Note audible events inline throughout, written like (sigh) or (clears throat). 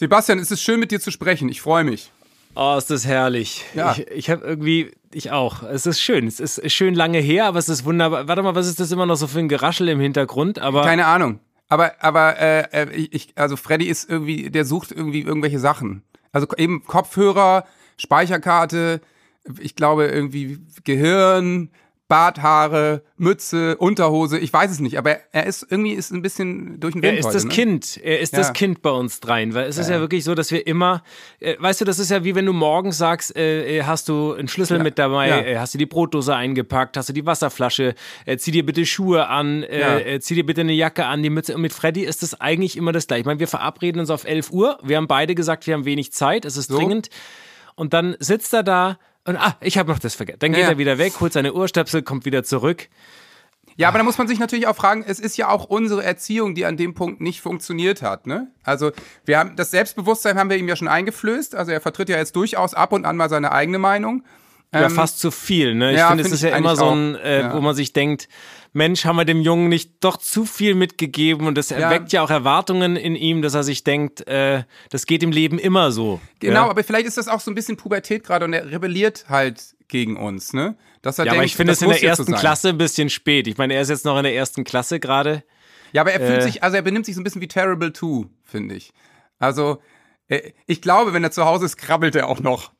Sebastian, es ist schön mit dir zu sprechen. Ich freue mich. Oh, ist das herrlich. Ja. Ich, ich habe irgendwie, ich auch. Es ist schön. Es ist schön lange her, aber es ist wunderbar. Warte mal, was ist das immer noch so für ein Geraschel im Hintergrund? Aber Keine Ahnung. Aber, aber äh, äh ich, also Freddy ist irgendwie, der sucht irgendwie irgendwelche Sachen. Also eben Kopfhörer, Speicherkarte, ich glaube irgendwie Gehirn, Barthaare, Mütze, Unterhose, ich weiß es nicht, aber er ist irgendwie ist ein bisschen durch den Wind Er ist heute, das ne? Kind, er ist ja. das Kind bei uns dreien, weil es ist ja wirklich so, dass wir immer, äh, weißt du, das ist ja wie wenn du morgens sagst, äh, äh hast du einen Schlüssel ja. mit dabei, ja. äh, hast du die Brotdose eingepackt, hast du die Wasserflasche, äh, zieh dir bitte Schuhe an, zieh dir bitte eine Jacke an, die Mütze. Und mit Freddy ist das eigentlich immer das gleiche. Ich meine, wir verabreden uns auf 11 Uhr, wir haben beide gesagt, wir haben wenig Zeit, es ist so. dringend. Und dann sitzt er da und ah, ich habe noch das vergessen. Dann geht ja. er wieder weg, holt seine Ohrstöpsel, kommt wieder zurück. Ja, aber da muss man sich natürlich auch fragen, es ist ja auch unsere Erziehung, die an dem Punkt nicht funktioniert hat. Ne? Also wir haben das Selbstbewusstsein haben wir ihm ja schon eingeflößt. Also er vertritt ja jetzt durchaus ab und an mal seine eigene Meinung. Ja, ähm, fast zu viel. Ne? Ich ja, finde, es ist ja immer so ein, äh, ja. wo man sich denkt, Mensch, haben wir dem Jungen nicht doch zu viel mitgegeben und das erweckt ja, ja auch Erwartungen in ihm, dass er sich denkt, äh, das geht im Leben immer so. Genau, aber vielleicht ist das auch so ein bisschen Pubertät gerade und er rebelliert halt gegen uns, ne? Dass er ja, denkt, aber ich finde es in der ersten Klasse ein bisschen spät. Ich meine, er ist jetzt noch in der ersten Klasse gerade. Ja, aber er fühlt äh, sich, also er benimmt sich so ein bisschen wie Terrible 2, finde ich. Also, äh, ich glaube, wenn er zu Hause ist, krabbelt er auch noch.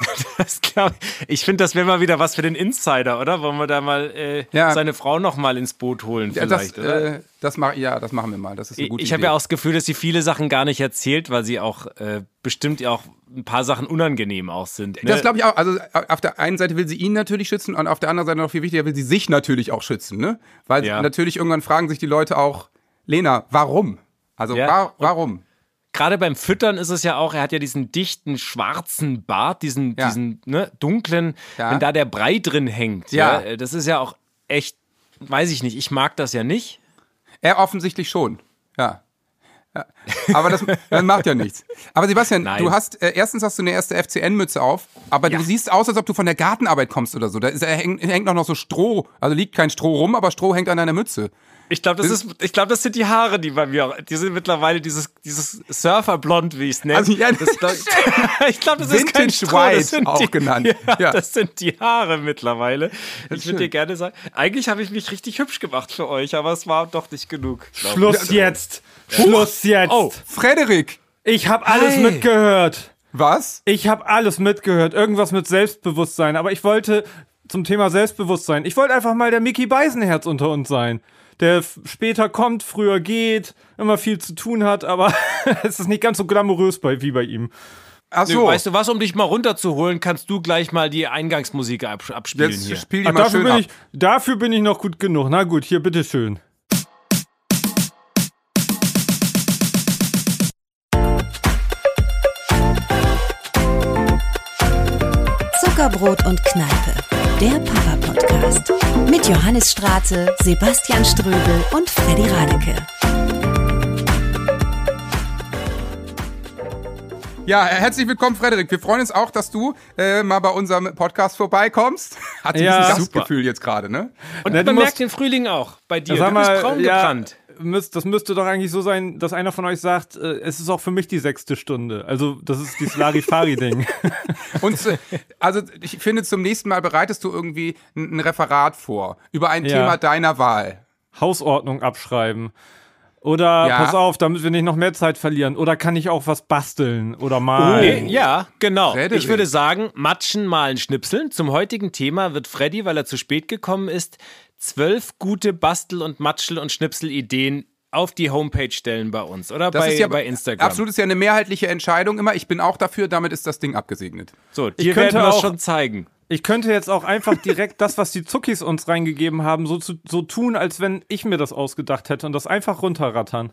(laughs) Das glaub, ich finde, das wäre mal wieder was für den Insider, oder? Wollen wir da mal äh, ja. seine Frau noch mal ins Boot holen vielleicht, ja, das, oder? Äh, das mach, ja, das machen wir mal. Das ist eine gute ich ich habe ja auch das Gefühl, dass sie viele Sachen gar nicht erzählt, weil sie auch äh, bestimmt ja auch ein paar Sachen unangenehm auch sind. Ne? Das glaube ich auch. Also auf der einen Seite will sie ihn natürlich schützen und auf der anderen Seite noch viel wichtiger will sie sich natürlich auch schützen, ne? Weil ja. natürlich irgendwann fragen sich die Leute auch, Lena, warum? Also wa warum? Gerade beim Füttern ist es ja auch, er hat ja diesen dichten schwarzen Bart, diesen, ja. diesen ne, dunklen, ja. wenn da der Brei drin hängt. Ja. ja. Das ist ja auch echt, weiß ich nicht, ich mag das ja nicht. Er offensichtlich schon, ja. Aber das, das, macht ja nichts. Aber Sebastian, Nein. du hast, äh, erstens hast du eine erste FCN-Mütze auf, aber du siehst aus, als ob du von der Gartenarbeit kommst oder so. Da ist, hängt, hängt noch so Stroh, also liegt kein Stroh rum, aber Stroh hängt an deiner Mütze. Ich glaube, das, ist, ich glaube, das sind die Haare, die bei mir, die sind mittlerweile dieses, dieses Surferblond, wie ich es nenne. Also, ja, das, glaub, (laughs) (laughs) ich glaube, das ist kein Stroh, White das sind auch die, genannt. Ja, ja, Das sind die Haare mittlerweile. Ich würde dir gerne sagen, eigentlich habe ich mich richtig hübsch gemacht für euch, aber es war doch nicht genug. Schluss jetzt. Ja. Schluss jetzt. Oh, Frederik. Ich habe alles hey. mitgehört. Was? Ich habe alles mitgehört. Irgendwas mit Selbstbewusstsein. Aber ich wollte zum Thema Selbstbewusstsein. Ich wollte einfach mal der Mickey Beisenherz unter uns sein der später kommt, früher geht, immer viel zu tun hat, aber (laughs) es ist nicht ganz so glamourös bei, wie bei ihm. Ach so. weißt du was, um dich mal runterzuholen, kannst du gleich mal die Eingangsmusik abspielen Jetzt hier. Spiel die Ach, mal dafür, schön bin ab. ich, dafür bin ich noch gut genug. Na gut, hier, bitteschön. Zuckerbrot und Kneipe, der Papa-Podcast. Mit Johannes Straße, Sebastian Ströbel und Freddy Radeke. Ja, herzlich willkommen, Frederik. Wir freuen uns auch, dass du äh, mal bei unserem Podcast vorbeikommst. Hat ja, ein Gastgefühl jetzt gerade, ne? Und ja, man merkt den Frühling auch bei dir. Du bist braun ja, gebrannt müsst, das müsste doch eigentlich so sein, dass einer von euch sagt, äh, es ist auch für mich die sechste Stunde. Also, das ist dieses Larifari-Ding. (laughs) (laughs) Und äh, also ich finde, zum nächsten Mal bereitest du irgendwie ein, ein Referat vor über ein ja. Thema deiner Wahl. Hausordnung abschreiben. Oder ja. pass auf, damit wir nicht noch mehr Zeit verlieren. Oder kann ich auch was basteln oder malen? Oh, ja, genau. Frederik. Ich würde sagen, matschen, malen, schnipseln. Zum heutigen Thema wird Freddy, weil er zu spät gekommen ist, zwölf gute Bastel- und Matschel- und Schnipsel-Ideen auf die Homepage stellen bei uns oder das bei, ist ja, bei Instagram. Absolut ist ja eine mehrheitliche Entscheidung immer. Ich bin auch dafür, damit ist das Ding abgesegnet. So, dir werden wir schon zeigen. Ich könnte jetzt auch einfach direkt das, was die Zuckis uns reingegeben haben, so, zu, so tun, als wenn ich mir das ausgedacht hätte und das einfach runterrattern.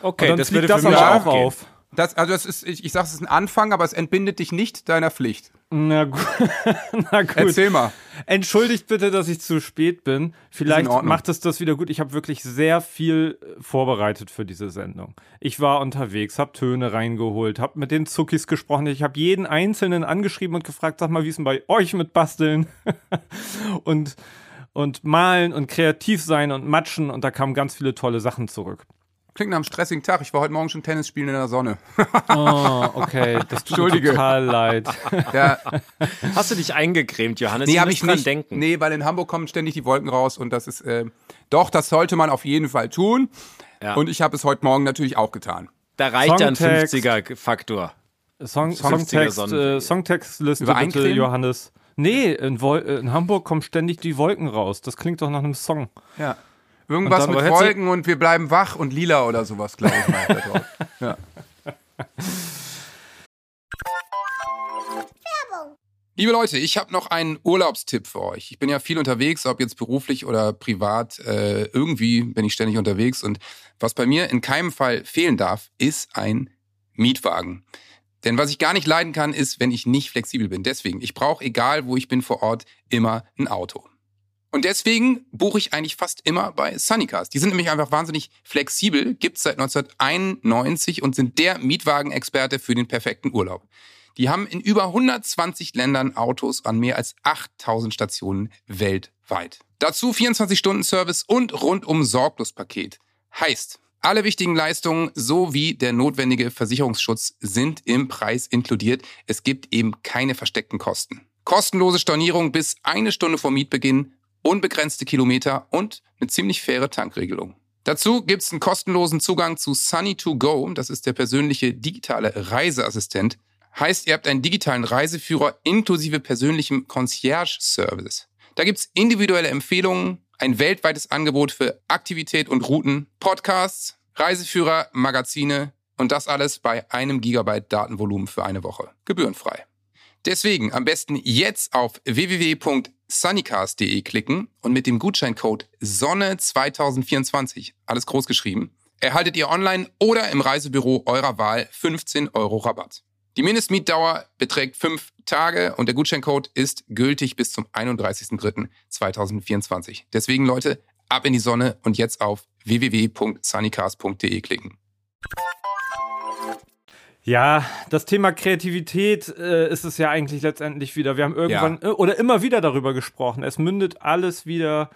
Okay, das würde für das mich auch auf. Das, also das ist, ich, ich sage, es ist ein Anfang, aber es entbindet dich nicht deiner Pflicht. Na, gu (laughs) Na gut. Erzähl mal. Entschuldigt bitte, dass ich zu spät bin. Vielleicht macht es das wieder gut. Ich habe wirklich sehr viel äh, vorbereitet für diese Sendung. Ich war unterwegs, habe Töne reingeholt, habe mit den Zuckis gesprochen. Ich habe jeden Einzelnen angeschrieben und gefragt, sag mal, wie ist denn bei euch mit Basteln? (laughs) und, und malen und kreativ sein und matschen. Und da kamen ganz viele tolle Sachen zurück. Klingt nach einem stressigen Tag. Ich war heute Morgen schon Tennis spielen in der Sonne. (laughs) oh, okay. Das tut mir total leid. Ja. (laughs) Hast du dich eingecremt, Johannes? Nee, habe ich nicht. Denken. Nee, weil in Hamburg kommen ständig die Wolken raus und das ist, äh, doch, das sollte man auf jeden Fall tun. Ja. Und ich habe es heute Morgen natürlich auch getan. Da reicht ja ein 50er-Faktor. Song, Songtext, äh, Songtextliste bitte, Johannes. Nee, in, in, Hamburg kommen ständig die Wolken raus. Das klingt doch nach einem Song. Ja. Irgendwas mit Wolken und wir bleiben wach und lila oder sowas, glaube ich mal. (laughs) ja. Liebe Leute, ich habe noch einen Urlaubstipp für euch. Ich bin ja viel unterwegs, ob jetzt beruflich oder privat. Äh, irgendwie bin ich ständig unterwegs und was bei mir in keinem Fall fehlen darf, ist ein Mietwagen. Denn was ich gar nicht leiden kann, ist, wenn ich nicht flexibel bin. Deswegen, ich brauche, egal wo ich bin vor Ort, immer ein Auto. Und deswegen buche ich eigentlich fast immer bei Sunnycast. Die sind nämlich einfach wahnsinnig flexibel, gibt's seit 1991 und sind der Mietwagenexperte für den perfekten Urlaub. Die haben in über 120 Ländern Autos an mehr als 8000 Stationen weltweit. Dazu 24-Stunden-Service und rundum Sorglospaket. Heißt, alle wichtigen Leistungen sowie der notwendige Versicherungsschutz sind im Preis inkludiert. Es gibt eben keine versteckten Kosten. Kostenlose Stornierung bis eine Stunde vor Mietbeginn, unbegrenzte Kilometer und eine ziemlich faire Tankregelung. Dazu gibt's einen kostenlosen Zugang zu Sunny2Go, das ist der persönliche digitale Reiseassistent. Heißt, ihr habt einen digitalen Reiseführer inklusive persönlichem Concierge-Service. Da gibt's individuelle Empfehlungen, ein weltweites Angebot für Aktivität und Routen, Podcasts, Reiseführer, Magazine und das alles bei einem Gigabyte Datenvolumen für eine Woche. Gebührenfrei. Deswegen am besten jetzt auf www.sunnycast.de klicken und mit dem Gutscheincode Sonne2024, alles groß geschrieben, erhaltet ihr online oder im Reisebüro eurer Wahl 15 Euro Rabatt. Die Mindestmietdauer beträgt fünf Tage und der Gutscheincode ist gültig bis zum 31.03.2024. Deswegen Leute, ab in die Sonne und jetzt auf www.sunnycast.de klicken. Ja, das Thema Kreativität äh, ist es ja eigentlich letztendlich wieder. Wir haben irgendwann ja. äh, oder immer wieder darüber gesprochen. Es mündet alles wieder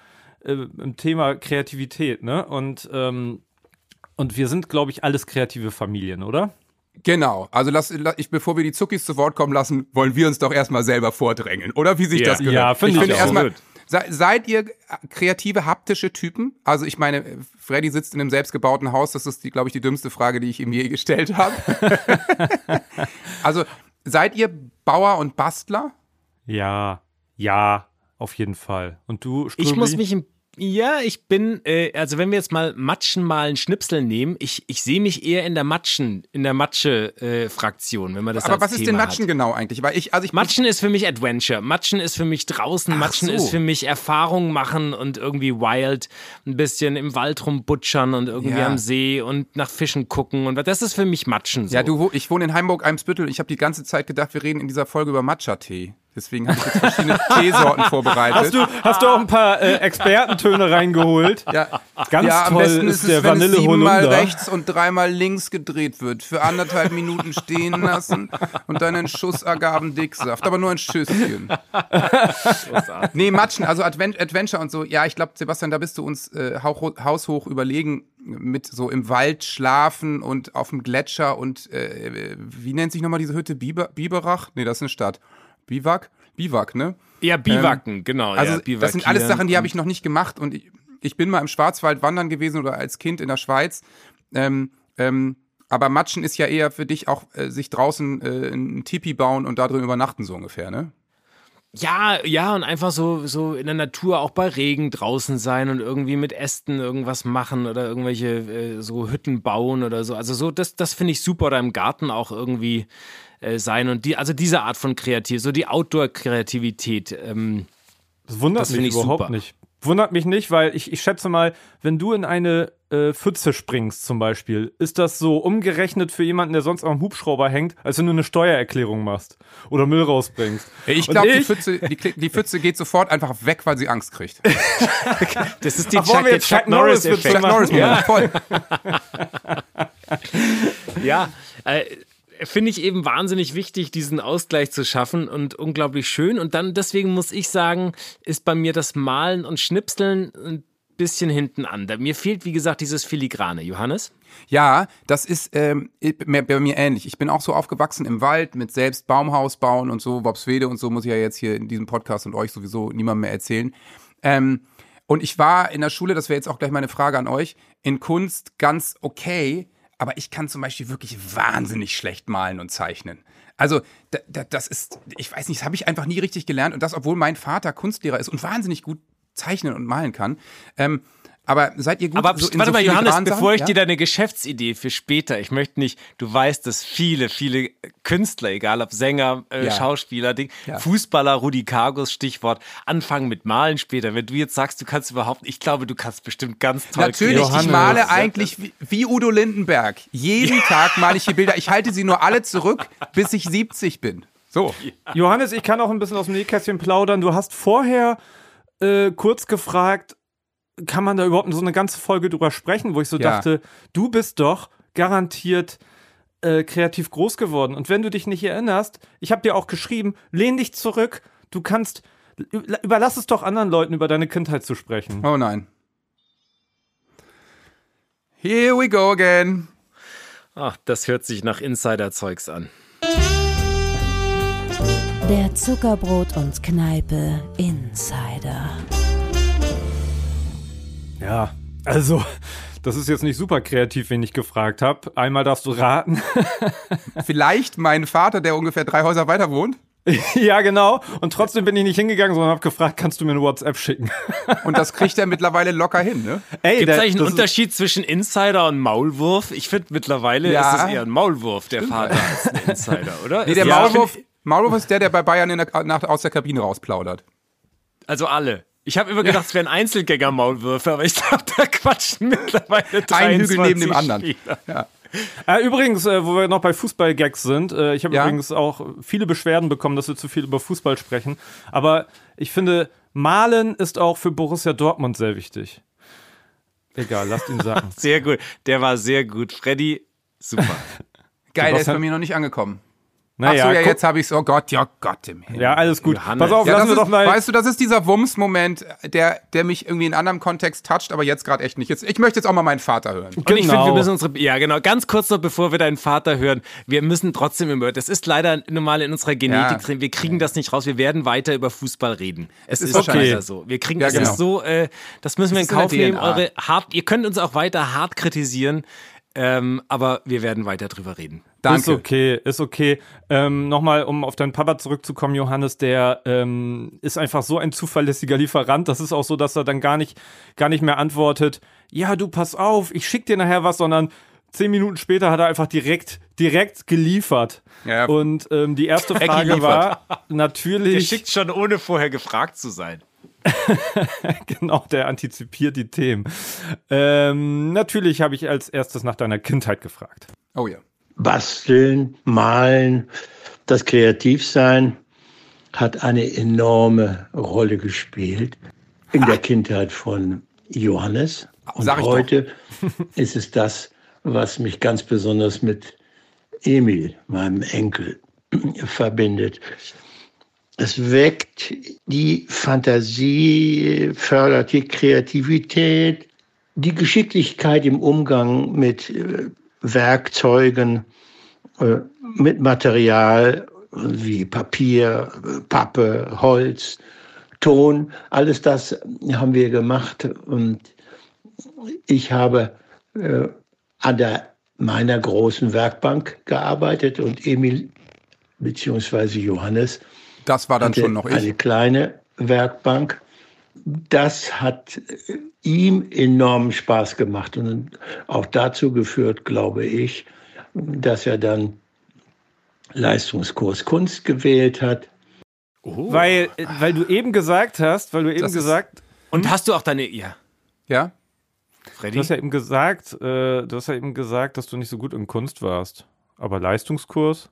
äh, im Thema Kreativität, ne? Und, ähm, und wir sind, glaube ich, alles kreative Familien, oder? Genau. Also lass, ich, bevor wir die Zuckis zu Wort kommen lassen, wollen wir uns doch erstmal selber vordrängeln, oder? Wie sich ja. das gehört. Ja, finde ich, ich find erstmal. Se, seid ihr kreative, haptische Typen? Also ich meine, Freddy sitzt in einem selbstgebauten Haus. Das ist, glaube ich, die dümmste Frage, die ich ihm je gestellt habe. (laughs) also seid ihr Bauer und Bastler? Ja, ja, auf jeden Fall. Und du, Ströbli? Ich muss mich ein ja, ich bin, äh, also wenn wir jetzt mal Matschen malen Schnipsel nehmen, ich, ich sehe mich eher in der Matschen, in der Matsche-Fraktion, äh, wenn man das Aber was ist Thema denn Matschen hat. genau eigentlich? Weil ich, also ich Matschen ist für mich Adventure. Matschen ist für mich draußen. Ach Matschen so. ist für mich Erfahrung machen und irgendwie wild, ein bisschen im Wald rumbutschern und irgendwie ja. am See und nach Fischen gucken. Und das ist für mich Matschen. So. Ja, du, ich wohne in Hamburg-Eimsbüttel. Ich habe die ganze Zeit gedacht, wir reden in dieser Folge über Matcha-Tee. Deswegen habe ich jetzt verschiedene (laughs) Teesorten vorbereitet. Hast du, hast du auch ein paar äh, Expertentöne reingeholt? Ja, ganz ja, am toll besten ist, ist der es, Vanille wenn es siebenmal rechts und dreimal links gedreht wird. Für anderthalb Minuten stehen lassen und dann einen Schuss Agavendicksaft. Aber nur ein Schüsschen. nee, Matschen, also Advent Adventure und so. Ja, ich glaube, Sebastian, da bist du uns äh, haushoch überlegen mit so im Wald schlafen und auf dem Gletscher und äh, wie nennt sich nochmal diese Hütte? Biber, Biberach? Nee, das ist eine Stadt. Biwak? Biwak, ne? Ja, Biwaken, ähm, genau. Also ja, das sind alles Sachen, die habe ich noch nicht gemacht und ich, ich, bin mal im Schwarzwald wandern gewesen oder als Kind in der Schweiz. Ähm, ähm, aber Matschen ist ja eher für dich auch äh, sich draußen äh, ein Tipi bauen und da drin übernachten so ungefähr, ne? Ja, ja, und einfach so, so in der Natur auch bei Regen draußen sein und irgendwie mit Ästen irgendwas machen oder irgendwelche äh, so Hütten bauen oder so. Also so, das, das finde ich super oder im Garten auch irgendwie äh, sein und die, also diese Art von Kreativ, so die Outdoor-Kreativität. Ähm, das wundert das mich überhaupt super. nicht. Wundert mich nicht, weil ich, ich schätze mal, wenn du in eine äh, Pfütze springst zum Beispiel, ist das so umgerechnet für jemanden, der sonst am Hubschrauber hängt, als wenn du eine Steuererklärung machst oder Müll rausbringst. Ich glaube, die Pfütze, die, die, Pfütze geht sofort einfach weg, weil sie Angst kriegt. (laughs) das ist die Ach, Chuck, Chuck, Chuck Norris-Effekt. Chuck Norris, ja. voll. (laughs) ja, äh, finde ich eben wahnsinnig wichtig, diesen Ausgleich zu schaffen und unglaublich schön. Und dann, deswegen muss ich sagen, ist bei mir das Malen und Schnipseln bisschen hinten an. Mir fehlt, wie gesagt, dieses Filigrane. Johannes? Ja, das ist ähm, bei mir ähnlich. Ich bin auch so aufgewachsen im Wald mit selbst Baumhaus bauen und so, Bobswede und so, muss ich ja jetzt hier in diesem Podcast und euch sowieso niemandem mehr erzählen. Ähm, und ich war in der Schule, das wäre jetzt auch gleich meine Frage an euch, in Kunst ganz okay, aber ich kann zum Beispiel wirklich wahnsinnig schlecht malen und zeichnen. Also da, da, das ist, ich weiß nicht, das habe ich einfach nie richtig gelernt und das, obwohl mein Vater Kunstlehrer ist und wahnsinnig gut zeichnen und malen kann. Ähm, aber seid ihr gut Aber so warte so mal, Johannes, bevor ich ja? dir deine Geschäftsidee für später, ich möchte nicht, du weißt, dass viele, viele Künstler, egal ob Sänger, äh, ja. Schauspieler, Ding, ja. Fußballer, Rudi Kargos, Stichwort, anfangen mit Malen später. Wenn du jetzt sagst, du kannst überhaupt, ich glaube, du kannst bestimmt ganz toll Natürlich, Johannes. ich male eigentlich wie, wie Udo Lindenberg. Jeden Tag male ich hier Bilder. Ich halte sie nur alle zurück, (laughs) bis ich 70 bin. So. Johannes, ich kann auch ein bisschen aus dem Nähkästchen plaudern. Du hast vorher äh, kurz gefragt, kann man da überhaupt so eine ganze Folge drüber sprechen, wo ich so ja. dachte, du bist doch garantiert äh, kreativ groß geworden. Und wenn du dich nicht erinnerst, ich habe dir auch geschrieben, lehn dich zurück, du kannst, überlass es doch anderen Leuten, über deine Kindheit zu sprechen. Oh nein. Here we go again. Ach, das hört sich nach Insider-Zeugs an. Der Zuckerbrot und Kneipe Insider. Ja, also, das ist jetzt nicht super kreativ, wen ich gefragt habe. Einmal darfst du raten. (laughs) Vielleicht mein Vater, der ungefähr drei Häuser weiter wohnt. (laughs) ja, genau. Und trotzdem bin ich nicht hingegangen, sondern habe gefragt, kannst du mir eine WhatsApp schicken? (laughs) und das kriegt er mittlerweile locker hin, ne? Gibt es eigentlich einen Unterschied zwischen Insider und Maulwurf? Ich finde mittlerweile ja. ist es eher ein Maulwurf, der Vater, als ein Insider, oder? Nee, der ja, Maulwurf, Maulwurf ist der, der bei Bayern der, nach, aus der Kabine rausplaudert. Also alle. Ich habe immer gedacht, es wären Einzelgänger-Maulwürfe, aber ich glaube, da quatschen mittlerweile drei Ein Hügel neben dem anderen. Ja. Äh, übrigens, äh, wo wir noch bei Fußball-Gags sind, äh, ich habe ja? übrigens auch viele Beschwerden bekommen, dass wir zu viel über Fußball sprechen. Aber ich finde, Malen ist auch für Borussia Dortmund sehr wichtig. Egal, lasst ihn sagen. (laughs) sehr gut. Der war sehr gut. Freddy, super. Geil, der ist bei mir noch nicht angekommen. Naja, Ach so, ja, jetzt habe ich es. Oh Gott, ja Gott im Himmel. Ja, alles gut. Johannes. Pass auf, ja, lassen wir ist, doch mal. Weißt du, das ist dieser Wumms-Moment, der, der mich irgendwie in einem anderen Kontext toucht, aber jetzt gerade echt nicht. Jetzt, ich möchte jetzt auch mal meinen Vater hören. Genau. Und ich finde, wir müssen unsere. Ja, genau. Ganz kurz noch, bevor wir deinen Vater hören. Wir müssen trotzdem immer. Das ist leider normal in unserer Genetik ja. drin. Wir kriegen das nicht raus. Wir werden weiter über Fußball reden. Es, ist, ist okay. so. Wir kriegen ja, das genau. so. Äh, das müssen wir in Kauf nehmen. Eure hart, ihr könnt uns auch weiter hart kritisieren. Ähm, aber wir werden weiter drüber reden. Danke. Ist okay, ist okay. Ähm, Nochmal, um auf deinen Papa zurückzukommen, Johannes, der ähm, ist einfach so ein zuverlässiger Lieferant. Das ist auch so, dass er dann gar nicht, gar nicht mehr antwortet, ja, du pass auf, ich schick dir nachher was, sondern zehn Minuten später hat er einfach direkt, direkt geliefert. Ja. Und ähm, die erste Frage war (laughs) natürlich. Der schickt schon ohne vorher gefragt zu sein. (laughs) genau, der antizipiert die Themen. Ähm, natürlich habe ich als erstes nach deiner Kindheit gefragt. Oh ja. Basteln, malen, das Kreativsein hat eine enorme Rolle gespielt in der Kindheit von Johannes. Und heute ist es das, was mich ganz besonders mit Emil, meinem Enkel, verbindet. Es weckt die Fantasie, fördert die Kreativität, die Geschicklichkeit im Umgang mit äh, Werkzeugen, äh, mit Material wie Papier, Pappe, Holz, Ton. Alles das haben wir gemacht und ich habe äh, an der, meiner großen Werkbank gearbeitet und Emil bzw. Johannes das war dann schon noch ich. Eine kleine Werkbank. Das hat ihm enormen Spaß gemacht und auch dazu geführt, glaube ich, dass er dann Leistungskurs Kunst gewählt hat. Oh. Weil, weil du eben gesagt hast, weil du eben das gesagt. Und hm? hast du auch deine. Ja. Ja? Freddy? Du hast ja eben gesagt, äh, du hast ja eben gesagt, dass du nicht so gut in Kunst warst. Aber Leistungskurs?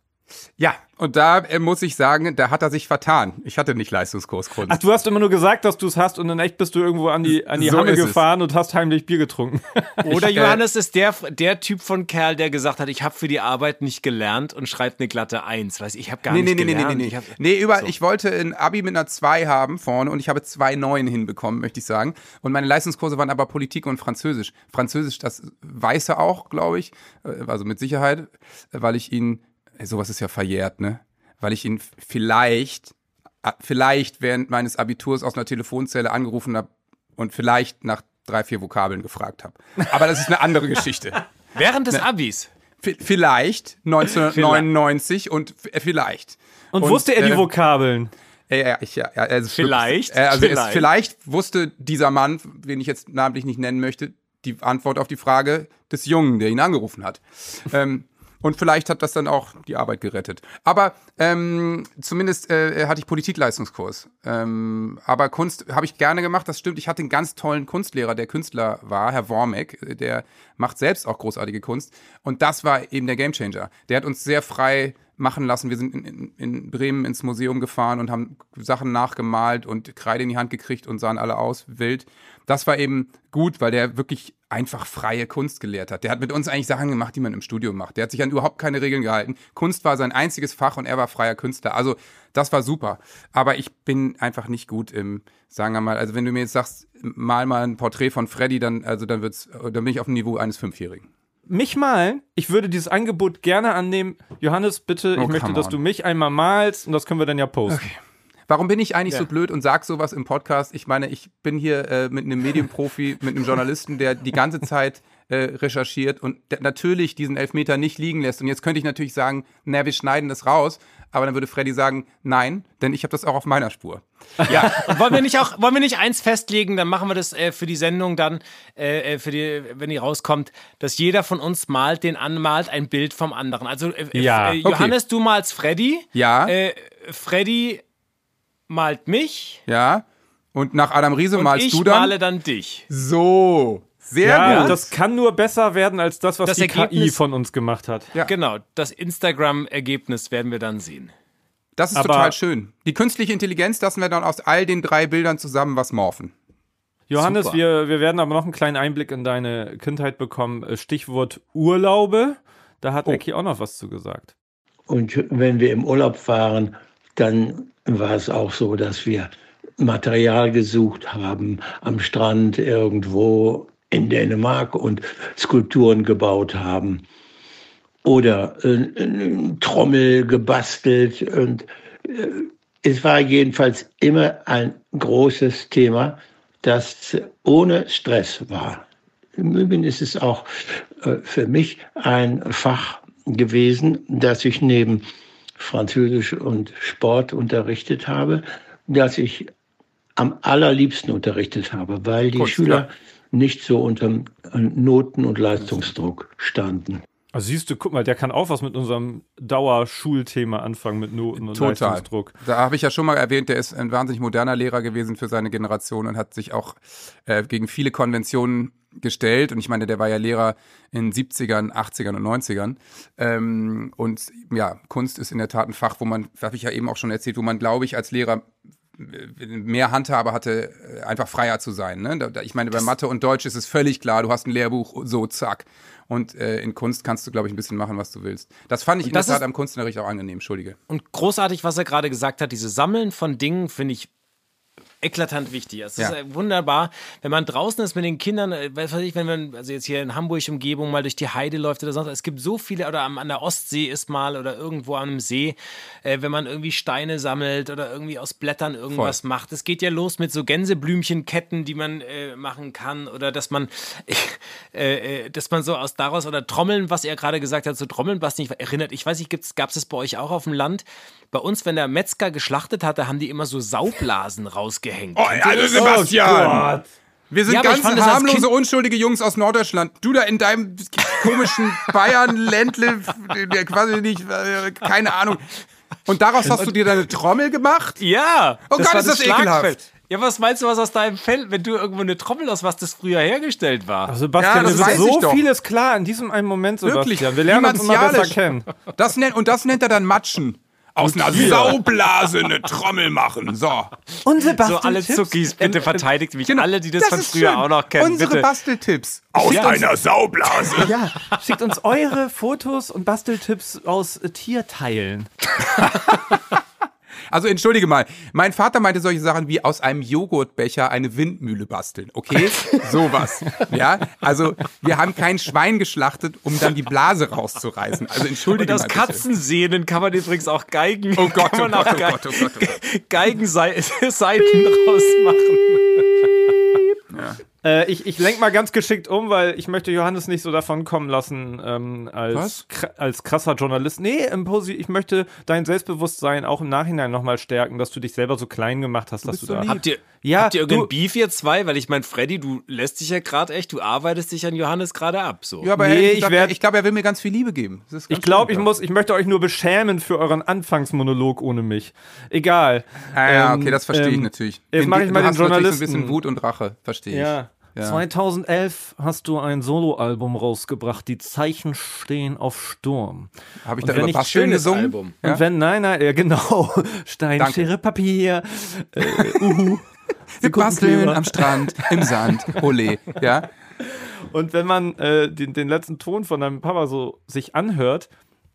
Ja, und da äh, muss ich sagen, da hat er sich vertan. Ich hatte nicht Leistungskurs Kunst. Ach, du hast immer nur gesagt, dass du es hast und in echt bist du irgendwo an die, an die so Hamme gefahren es. und hast heimlich Bier getrunken. (laughs) Oder ich, äh, Johannes äh, ist der, der Typ von Kerl, der gesagt hat, ich habe für die Arbeit nicht gelernt und schreibt eine glatte Eins. Weiß ich, habe gar nee, nicht nee, gelernt. Nee, nee, nee, nee. Ich, nee, über, so. ich wollte ein Abi mit einer 2 haben vorne und ich habe zwei Neun hinbekommen, möchte ich sagen. Und meine Leistungskurse waren aber Politik und Französisch. Französisch, das weiß er auch, glaube ich, äh, also mit Sicherheit, weil ich ihn sowas ist ja verjährt, ne? Weil ich ihn vielleicht, äh, vielleicht während meines Abiturs aus einer Telefonzelle angerufen habe und vielleicht nach drei, vier Vokabeln gefragt habe. Aber das ist eine andere Geschichte. (laughs) Während des ne? Abis? Vielleicht 1999 und vielleicht. Und, und wusste er die äh, Vokabeln? Ja, ja, ich, ja, also vielleicht. Äh, also vielleicht. Es, vielleicht wusste dieser Mann, den ich jetzt namentlich nicht nennen möchte, die Antwort auf die Frage des Jungen, der ihn angerufen hat. ähm, und vielleicht hat das dann auch die Arbeit gerettet. Aber ähm, zumindest äh, hatte ich Politikleistungskurs. Ähm, aber Kunst habe ich gerne gemacht, das stimmt. Ich hatte einen ganz tollen Kunstlehrer, der Künstler war, Herr Wormek. Der macht selbst auch großartige Kunst. Und das war eben der Gamechanger. Der hat uns sehr frei machen lassen. Wir sind in, in, in, Bremen ins Museum gefahren und haben Sachen nachgemalt und Kreide in die Hand gekriegt und sahen alle aus wild. Das war eben gut, weil der wirklich einfach freie Kunst gelehrt hat. Der hat mit uns eigentlich Sachen gemacht, die man im Studio macht. Der hat sich an überhaupt keine Regeln gehalten. Kunst war sein einziges Fach und er war freier Künstler. Also das war super. Aber ich bin einfach nicht gut im, sagen wir mal, also wenn du mir jetzt sagst, mal mal ein Porträt von Freddy, dann, also dann wird's, dann bin ich auf dem Niveau eines Fünfjährigen. Mich malen, ich würde dieses Angebot gerne annehmen. Johannes, bitte, oh, ich möchte, dass du mich einmal malst und das können wir dann ja posten. Okay. Warum bin ich eigentlich ja. so blöd und sag sowas im Podcast? Ich meine, ich bin hier äh, mit einem Medienprofi, (laughs) mit einem Journalisten, der die ganze Zeit äh, recherchiert und natürlich diesen Elfmeter nicht liegen lässt. Und jetzt könnte ich natürlich sagen, na, wir schneiden das raus. Aber dann würde Freddy sagen, nein, denn ich habe das auch auf meiner Spur. Ja, (laughs) wollen wir nicht auch, wollen wir nicht eins festlegen, dann machen wir das äh, für die Sendung dann, äh, äh, für die, wenn die rauskommt, dass jeder von uns malt, den anmalt, ein Bild vom anderen. Also äh, ja. Äh, Johannes, okay. du malst Freddy. Ja. Äh, Freddy malt mich. Ja. Und nach Adam Riese malst du dann? Ich male dann dich. So. Sehr ja, gut. Das kann nur besser werden als das, was das die Ergebnis, KI von uns gemacht hat. Ja. Genau, das Instagram-Ergebnis werden wir dann sehen. Das ist Aber total schön. Die künstliche Intelligenz lassen wir dann aus all den drei Bildern zusammen was morphen. Johannes, wir, wir werden aber noch einen kleinen Einblick in deine Kindheit bekommen. Äh, Stichwort Urlaube. Da hat oh. Eki auch noch was zu gesagt. Und wenn wir im Urlaub fahren, dann war es auch so, dass wir Material gesucht haben am Strand irgendwo in Dänemark und Skulpturen gebaut haben oder äh, Trommel gebastelt und äh, es war jedenfalls immer ein großes Thema, das ohne Stress war. Im Übrigen ist es auch äh, für mich ein Fach gewesen, das ich neben Französisch und Sport unterrichtet habe, das ich am allerliebsten unterrichtet habe, weil die Kunst, Schüler ja. Nicht so unter Noten- und Leistungsdruck standen. Also siehst du, guck mal, der kann auch was mit unserem Dauerschulthema anfangen mit Noten und Total. Leistungsdruck. Da habe ich ja schon mal erwähnt, der ist ein wahnsinnig moderner Lehrer gewesen für seine Generation und hat sich auch äh, gegen viele Konventionen gestellt. Und ich meine, der war ja Lehrer in 70ern, 80ern und 90ern. Ähm, und ja, Kunst ist in der Tat ein Fach, wo man, habe ich ja eben auch schon erzählt, wo man, glaube ich, als Lehrer mehr Handhabe hatte, äh, einfach freier zu sein. Ne? Ich meine, bei Mathe und Deutsch ist es völlig klar, du hast ein Lehrbuch, so zack. Und äh, in Kunst kannst du, glaube ich, ein bisschen machen, was du willst. Das fand ich in der Tat am Kunstunterricht auch angenehm, Entschuldige. Und großartig, was er gerade gesagt hat, diese Sammeln von Dingen finde ich eklatant wichtig. Es ja. ist wunderbar, wenn man draußen ist mit den Kindern, äh, weiß ich, wenn man also jetzt hier in Hamburg Umgebung mal durch die Heide läuft oder sonst, es gibt so viele oder an der Ostsee ist mal oder irgendwo an einem See, äh, wenn man irgendwie Steine sammelt oder irgendwie aus Blättern irgendwas Voll. macht. Es geht ja los mit so Gänseblümchenketten, die man äh, machen kann oder dass man (laughs) äh, äh, dass man so aus daraus oder Trommeln, was er gerade gesagt hat, so Trommeln, was nicht erinnert. Ich weiß nicht, gab es das bei euch auch auf dem Land? Bei uns, wenn der Metzger geschlachtet hatte, haben die immer so Saublasen rausgehängt. Oh, also Sebastian! Oh wir sind ja, ganz harmlose, unschuldige Jungs aus Norddeutschland. Du da in deinem komischen (laughs) Bayern-Ländle, quasi nicht, äh, keine Ahnung. Und daraus hast du dir deine Trommel gemacht? Ja. Oh Gott, ist das ekelhaft. Ja, was meinst du, was aus deinem Feld, wenn du irgendwo eine Trommel aus was das früher hergestellt war? Ach, Sebastian, Ja, das ist so vieles klar in diesem einen Moment, Sebastian. Wirklich, Wir lernen uns immer besser kennen. Das nennt, und das nennt er dann Matschen. Aus einer Saublase eine Trommel machen. So. Und So Sebastian alle Zuckis, bitte verteidigt mich. Alle, die das, von Genau. ist früher schön. auch noch kennen, Unsere bitte. Basteltipps. Aus einer Saublase. (laughs) Ja, schickt uns eure Fotos und Basteltipps aus Tierteilen. (laughs) Also entschuldige mal, mein Vater meinte solche Sachen wie aus einem Joghurtbecher eine Windmühle basteln, okay? (laughs) Sowas. Ja, also wir haben kein Schwein geschlachtet, um dann die Blase rauszureißen. Also Und entschuldige aus mal. bitte. Katzensehnen kann man übrigens auch Geigen. Oh Gott, kann man oh auch Gott, oh Ge- Gott, oh Gott, oh Gott. Geigenseiten (laughs) rausmachen. Äh, ich ich lenke mal ganz geschickt um, weil ich möchte Johannes nicht so davon kommen lassen ähm, als, kr als krasser Journalist. Nee, im Posi ich möchte dein Selbstbewusstsein auch im Nachhinein nochmal stärken, dass du dich selber so klein gemacht hast, dass bist du so da. lieb. Habt ihr, Ja, habt ihr irgendeinen du- Beef ihr zwei? Weil ich meine, Freddy, du lässt dich ja gerade echt, du arbeitest dich an Johannes gerade ab. So. Ja, aber Nee, ich werd- ich glaube, er will mir ganz viel Liebe geben. Das ist ganz Ich glaube, ich muss, ich möchte euch nur beschämen für euren Anfangsmonolog ohne mich. Egal. Ah, ja, Ähm, okay, das verstehe ich ähm, natürlich. Jetzt mache ich du mal den Journalisten. Ein bisschen Wut und Rache, verstehe ich. Ja. Ja. 2011 hast du ein Soloalbum rausgebracht, Die Zeichen stehen auf Sturm. Habe ich Und da wenn über ich- Basteln schönes gesungen? Album. Ja? Und wenn, nein, nein, ja genau, (laughs) Stein, Danke. Schere, Papier, äh, uhu. (laughs) Wir basteln am Strand, im Sand, ole. Ja? Und wenn man äh, den, den letzten Ton von deinem Papa so sich anhört,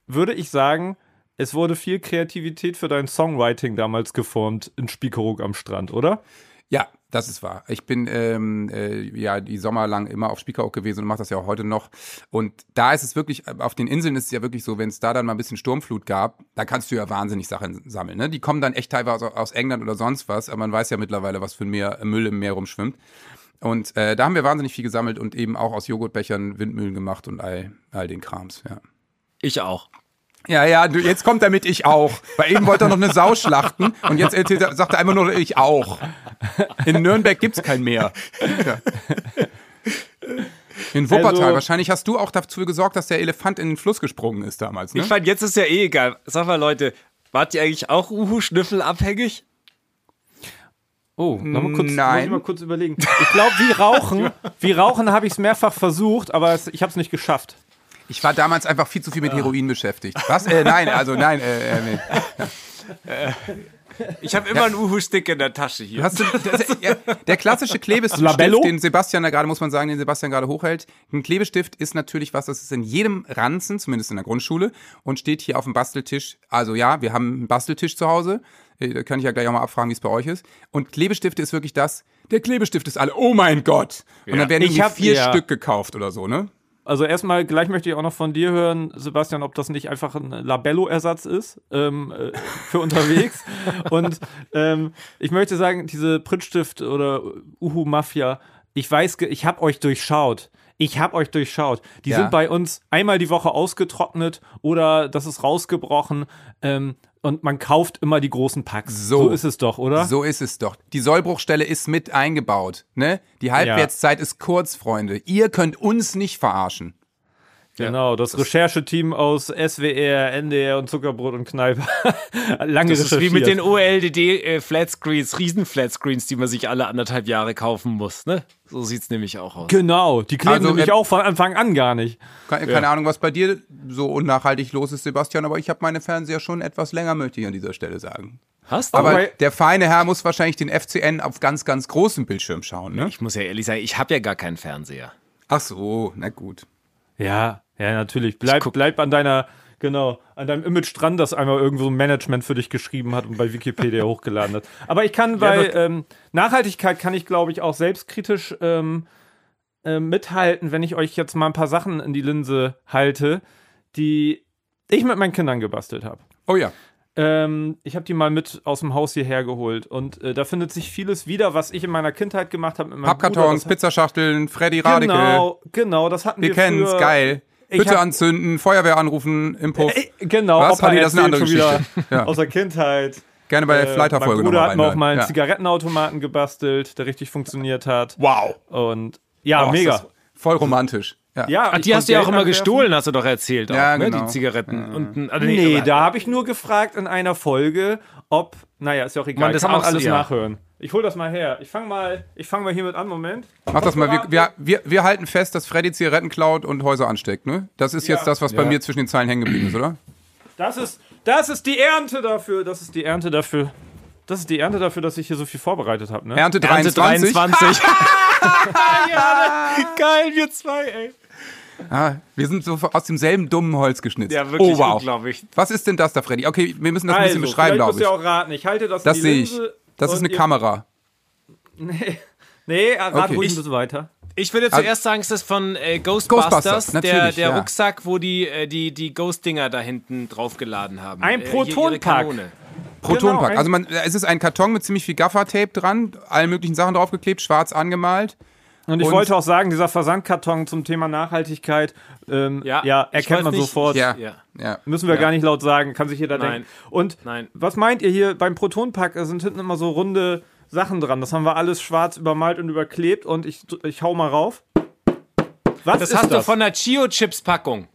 würde ich sagen, es wurde viel Kreativität für dein Songwriting damals geformt in Spiekeroog am Strand, oder? Ja, das ist wahr. Ich bin ähm, äh, ja die Sommer lang immer auf Spiekeroog gewesen und mache das ja auch heute noch. Und da ist es wirklich, auf den Inseln ist es ja wirklich so, wenn es da dann mal ein bisschen Sturmflut gab, da kannst du ja wahnsinnig Sachen sammeln. Ne? Die kommen dann echt teilweise aus England oder sonst was, aber man weiß ja mittlerweile, was für ein Meer, Müll im Meer rumschwimmt. Und äh, da haben wir wahnsinnig viel gesammelt und eben auch aus Joghurtbechern Windmühlen gemacht und all, all den Krams, ja. Ich auch. Ja, ja, du, jetzt kommt er mit ich auch. Weil eben wollte er noch eine Sau schlachten und jetzt erzählt er, sagt er einfach nur ich auch. In Nürnberg gibt's kein Meer. Ja. In Wuppertal. Also- Wahrscheinlich hast du auch dafür gesorgt, dass der Elefant in den Fluss gesprungen ist damals, ne? Ich fand, jetzt ist ja eh egal. Sag mal, Leute, wart ihr eigentlich auch Uhu-Schnüffel abhängig? Oh, nochmal kurz, Nein. Muss ich mal kurz überlegen. Ich glaube, wie Rauchen, wie Rauchen habe ich es mehrfach versucht, aber es, ich habe es nicht geschafft. Ich war damals einfach viel zu viel mit Heroin beschäftigt. Was? Äh, nein, also nein. Äh, äh, nee. Ich habe immer einen Uhu-Stick in der Tasche hier. Hast du, das, ja, der klassische Klebestift, Labello? den Sebastian da gerade, muss man sagen, den Sebastian gerade hochhält. Ein Klebestift ist natürlich was, das ist in jedem Ranzen, zumindest in der Grundschule, und steht hier auf dem Basteltisch. Also ja, wir haben einen Basteltisch zu Hause. Äh, Da kann ich ja gleich auch mal abfragen, wie es bei euch ist. Und Klebestifte ist wirklich das. Der Klebestift ist alle. Oh mein Gott! Und dann werden Ich irgendwie hab- vier ja. Stück gekauft oder so, ne? Also erstmal, gleich möchte ich auch noch von dir hören, Sebastian, ob das nicht einfach ein Labello-Ersatz ist ähm, äh, für unterwegs. (laughs) Und ähm, ich möchte sagen, diese Prittstift oder Uhu-Mafia, ich weiß, ich habe euch durchschaut. Ich habe euch durchschaut. Die Ja. sind bei uns einmal die Woche ausgetrocknet oder das ist rausgebrochen. Ähm, und man kauft immer die großen Packs. So. so ist es doch, oder? So ist es doch. Die Sollbruchstelle ist mit eingebaut, ne? Die Halbwertszeit ist kurz, Freunde. Ihr könnt uns nicht verarschen. Genau, das, Rechercheteam aus SWR, NDR und Zuckerbrot und Kneipe. (laughs) Lange Das ist wie mit den OLED-Flatscreens, Riesen-Flatscreens, die man sich alle anderthalb Jahre kaufen muss. Ne? So sieht's nämlich auch aus. Genau, die kleben Also, nämlich äh, auch von Anfang an gar nicht. Keine, keine Ahnung, was bei dir so unnachhaltig los ist, Sebastian, aber ich habe meine Fernseher schon etwas länger, möchte ich an dieser Stelle sagen. Hast du? Aber Aber- der feine Herr muss wahrscheinlich den FCN auf ganz, ganz großem Bildschirm schauen, ne? ich muss ja ehrlich sagen, ich habe ja gar keinen Fernseher. Ach so, na gut. Ja, ja, natürlich. Bleib, bleib an deiner, genau, an deinem Image dran, das einmal irgendwo ein Management für dich geschrieben hat und bei Wikipedia (laughs) hochgeladen hat. Aber ich kann bei ähm, Nachhaltigkeit kann ich, glaube ich, auch selbstkritisch ähm, ähm, mithalten, wenn ich euch jetzt mal ein paar Sachen in die Linse halte, die ich mit meinen Kindern gebastelt habe. Oh ja. Ähm, ich habe die mal mit aus dem Haus hierher geholt und äh, da findet sich vieles wieder, was ich in meiner Kindheit gemacht habe. Pappkartons, Bruder. Pizzaschachteln, Freddy Radical. Genau, genau, das hatten wir, Wir kennen's, früher. geil. Hütte hab- anzünden, Feuerwehr anrufen, im Puff. Ey, genau, Was? Opa nee, das ist eine andere schon Geschichte. wieder Ja. aus der Kindheit. Gerne bei der Äh, Fleiter-Folge Mein Bruder hat mir auch mal einen Ja. Zigarettenautomaten gebastelt, der richtig funktioniert hat. Wow. Und ja, Oh, mega. Voll romantisch. Ja. Ja, Ach, die hast du ja auch immer gestohlen, hast du doch erzählt. Auch, Ja, ne? genau. Die Zigaretten. Und, ein- also Nee, aber- da habe ich nur gefragt in einer Folge, ob, naja, ist ja auch egal, Man, das kann man alles ja. nachhören. Ich hol das mal her. Ich fange mal, fang mal hiermit an, Moment. Mach das mal. Wir, wir, wir, wir halten fest, dass Freddy Zigaretten klaut und Häuser ansteckt, ne? Das ist jetzt das, was bei mir zwischen den Zeilen hängen geblieben ist, oder? Das ist, das ist die Ernte dafür. Das ist die Ernte dafür. Das ist die Ernte dafür, dass ich hier so viel vorbereitet habe, ne? Ernte 23. Ernte 23. (laughs) ja, geil, wir zwei, ey. Ah, wir sind so aus demselben dummen Holz geschnitzt. Ja, wirklich oh, wow. unglaublich. Was ist denn das da, Freddy? Okay, wir müssen das also, ein bisschen also, beschreiben, glaube ich. Ich muss ja auch raten. Ich halte das Das sehe ich. Das ist eine Kamera. (laughs) Nee, nee rat okay. ruhig ein bisschen weiter. Ich würde also zuerst sagen, es ist von äh, Ghostbusters, Ghostbusters der, der ja. Rucksack, wo die, äh, die, die Ghost-Dinger da hinten draufgeladen haben. Ein Protonpack. Äh, Protonpack. Genau, also man, es ist ein Karton mit ziemlich viel Gaffer-Tape dran, allen möglichen Sachen draufgeklebt, schwarz angemalt. Und ich und wollte auch sagen, dieser Versandkarton zum Thema Nachhaltigkeit, ähm, ja, ja, erkennt man nicht. sofort. Ja, ja. Müssen wir gar nicht laut sagen, kann sich jeder Nein. denken. Und Nein. was meint ihr hier beim Protonpack? Es sind hinten immer so runde Sachen dran. Das haben wir alles schwarz übermalt und überklebt und ich, ich hau mal rauf. Was das hast das? du von der Chio-Chips-Packung.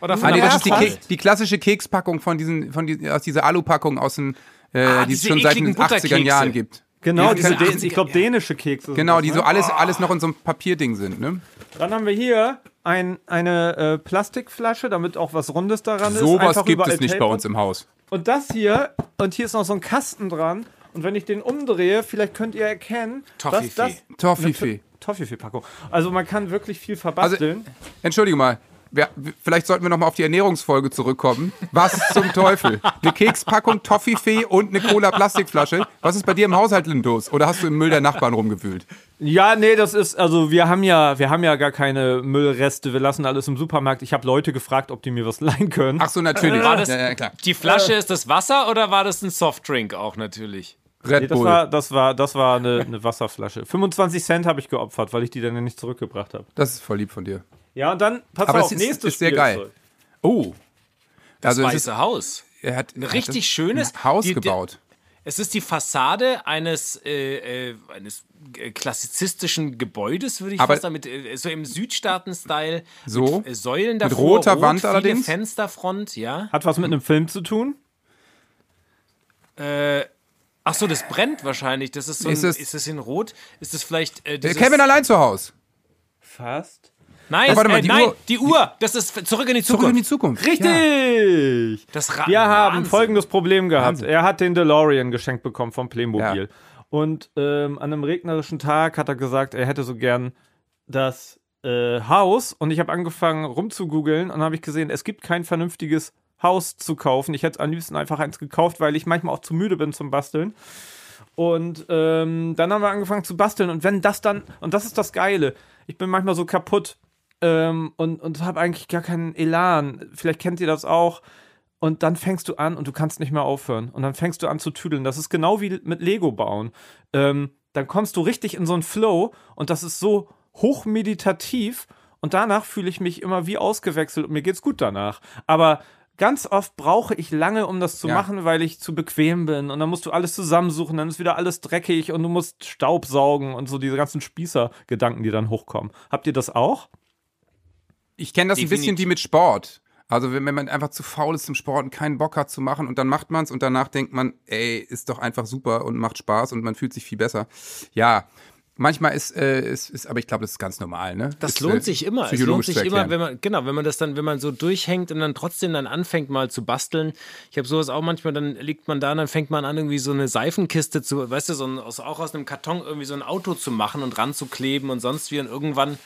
Oder von ah, nee, das ist die, die, klassische Kekspackung von diesen, von die, aus dieser Alu-Packung aus den, äh, ah, die es schon seit den 80er Jahren gibt. Genau, diese, diese ich glaube dänische Kekse. Genau, die so ne? alles, alles noch in so einem Papierding sind. Ne? Dann haben wir hier ein, eine äh, Plastikflasche, damit auch was Rundes daran so ist. Sowas gibt es nicht bei uns im Haus. Und das hier, und hier ist noch so ein Kasten dran. Und wenn ich den umdrehe, vielleicht könnt ihr erkennen, Toffifee. dass das Toffifee. Toffifee-Packung. Also man kann wirklich viel verbasteln. Also, Entschuldige mal, wir, vielleicht sollten wir nochmal auf die Ernährungsfolge zurückkommen. Was zum Teufel? Eine Kekspackung, Toffifee und eine Cola-Plastikflasche. Was ist bei dir im Haushalt denn los? Oder hast du im Müll der Nachbarn rumgewühlt? Ja, nee, das ist, also wir haben ja, wir haben ja gar keine Müllreste. Wir lassen alles im Supermarkt. Ich habe Leute gefragt, ob die mir was leihen können. Ach so, natürlich. War das, ja, ja, klar. Die Flasche, ist das Wasser oder war das ein Softdrink auch natürlich? Red nee, das Bull. War, das war, das war eine, eine Wasserflasche. 25 Cent habe ich geopfert, weil ich die dann ja nicht zurückgebracht habe. Das ist voll lieb von dir. Ja, und dann, pass Aber auf, das ist, nächstes ist sehr geil. Oh. Das also Weiße ist, Haus. Er hat ein richtig schönes ein Haus die, gebaut. Es ist die Fassade eines, äh, äh, eines klassizistischen Gebäudes, würde ich Aber fast damit, äh, so im Südstaaten-Style. So. Mit, äh, Säulen davor. Mit roter rot, Wand allerdings. Fensterfront, ja. Hat was mit einem Film zu tun? Äh, ach so, das brennt wahrscheinlich. Das ist so ein, ist, es, ist das in Rot? Ist das vielleicht. Äh, Kevin allein zu Hause. Fast. Nein, ja, warte mal, äh, die nein, Uhr, die Uhr. Das ist zurück in die Zukunft. Zurück in die Zukunft. Richtig. Ja. Das Wir haben Wahnsinn. folgendes Problem gehabt. Wahnsinn. Er hat den DeLorean geschenkt bekommen vom Playmobil. Ja. Und ähm, an einem regnerischen Tag hat er gesagt, er hätte so gern das äh, Haus. Und ich habe angefangen rumzugoogeln und habe ich gesehen, es gibt kein vernünftiges Haus zu kaufen. Ich hätte am liebsten einfach eins gekauft, weil ich manchmal auch zu müde bin zum Basteln. Und ähm, dann haben wir angefangen zu basteln. Und wenn das dann, und das ist das Geile, ich bin manchmal so kaputt ähm, und, und habe eigentlich gar keinen Elan. Vielleicht kennt ihr das auch. Und dann fängst du an und du kannst nicht mehr aufhören. Und dann fängst du an zu tüdeln. Das ist genau wie mit Lego bauen. Ähm, dann kommst du richtig in so einen Flow und das ist so hochmeditativ. Und danach fühle ich mich immer wie ausgewechselt und mir geht's gut danach. Aber ganz oft brauche ich lange, um das zu ja. machen, weil ich zu bequem bin. Und dann musst du alles zusammensuchen, dann ist wieder alles dreckig und du musst Staub saugen und so diese ganzen Spießer-Gedanken, die dann hochkommen. Habt ihr das auch? Ich kenne das Definitiv. ein bisschen wie mit Sport. Also wenn, man einfach zu faul ist zum Sport und keinen Bock hat zu machen und dann macht man es und danach denkt man, ey, ist doch einfach super und macht Spaß und man fühlt sich viel besser. Ja, Manchmal ist, äh, ist, ist, aber ich glaube, das ist ganz normal, ne? Das ist, lohnt äh, sich immer. Es lohnt sich immer, wenn man, genau, wenn man das dann, wenn man so durchhängt und dann trotzdem dann anfängt mal zu basteln. Ich habe sowas auch manchmal, dann liegt man da und dann fängt man an, irgendwie so eine Seifenkiste zu, weißt du, so ein, aus, auch aus einem Karton irgendwie so ein Auto zu machen und ranzukleben und sonst wie. Und irgendwann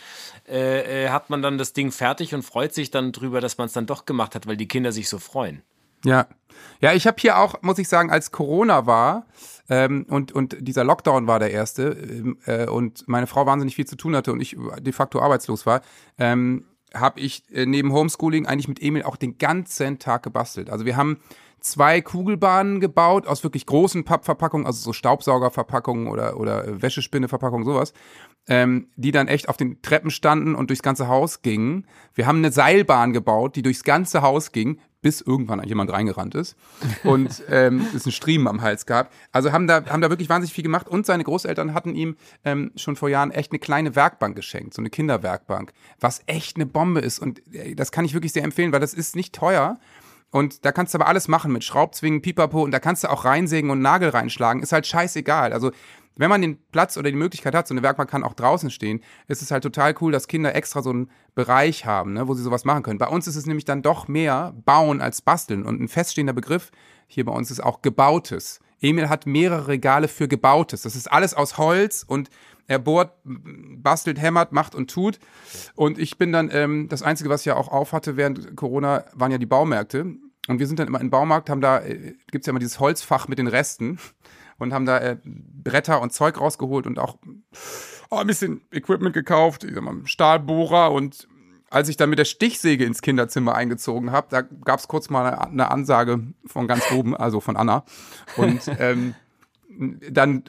äh, äh, hat man dann das Ding fertig und freut sich dann drüber, dass man es dann doch gemacht hat, weil die Kinder sich so freuen. Ja. Ja, ich habe hier auch, muss ich sagen, als Corona war, ähm, und, und dieser Lockdown war der erste ähm, äh, und meine Frau wahnsinnig viel zu tun hatte und ich de facto arbeitslos war, ähm, habe ich äh, neben Homeschooling eigentlich mit Emil auch den ganzen Tag gebastelt. Also wir haben zwei Kugelbahnen gebaut aus wirklich großen Pappverpackungen, also so Staubsaugerverpackungen oder, oder Wäschespinneverpackungen, sowas, ähm, die dann echt auf den Treppen standen und durchs ganze Haus gingen. Wir haben eine Seilbahn gebaut, die durchs ganze Haus ging, bis irgendwann jemand reingerannt ist und (laughs) ähm, es einen Striemen am Hals gab. Also haben da, haben da wirklich wahnsinnig viel gemacht und seine Großeltern hatten ihm ähm, schon vor Jahren echt eine kleine Werkbank geschenkt, so eine Kinderwerkbank, was echt eine Bombe ist und äh, das kann ich wirklich sehr empfehlen, weil das ist nicht teuer Und da kannst du aber alles machen mit Schraubzwingen, Pipapo und da kannst du auch reinsägen und Nagel reinschlagen. Ist halt scheißegal. Also wenn man den Platz oder die Möglichkeit hat, so eine Werkbank kann auch draußen stehen, ist es halt total cool, dass Kinder extra so einen Bereich haben, ne, wo sie sowas machen können. Bei uns ist es nämlich dann doch mehr Bauen als Basteln. Und ein feststehender Begriff hier bei uns ist auch Gebautes. Emil hat mehrere Regale für Gebautes. Das ist alles aus Holz und er bohrt, bastelt, hämmert, macht und tut. Und ich bin dann, ähm, das Einzige, was ich ja auch auf hatte während Corona, waren ja die Baumärkte. Und wir sind dann immer im Baumarkt, haben da, äh, gibt's ja immer dieses Holzfach mit den Resten (laughs) und haben da äh, Bretter und Zeug rausgeholt und auch oh, ein bisschen Equipment gekauft, ich sag mal, Stahlbohrer und als ich dann mit der Stichsäge ins Kinderzimmer eingezogen habe, da gab es kurz mal eine, eine, Ansage von ganz oben, also von Anna. Und ähm, dann,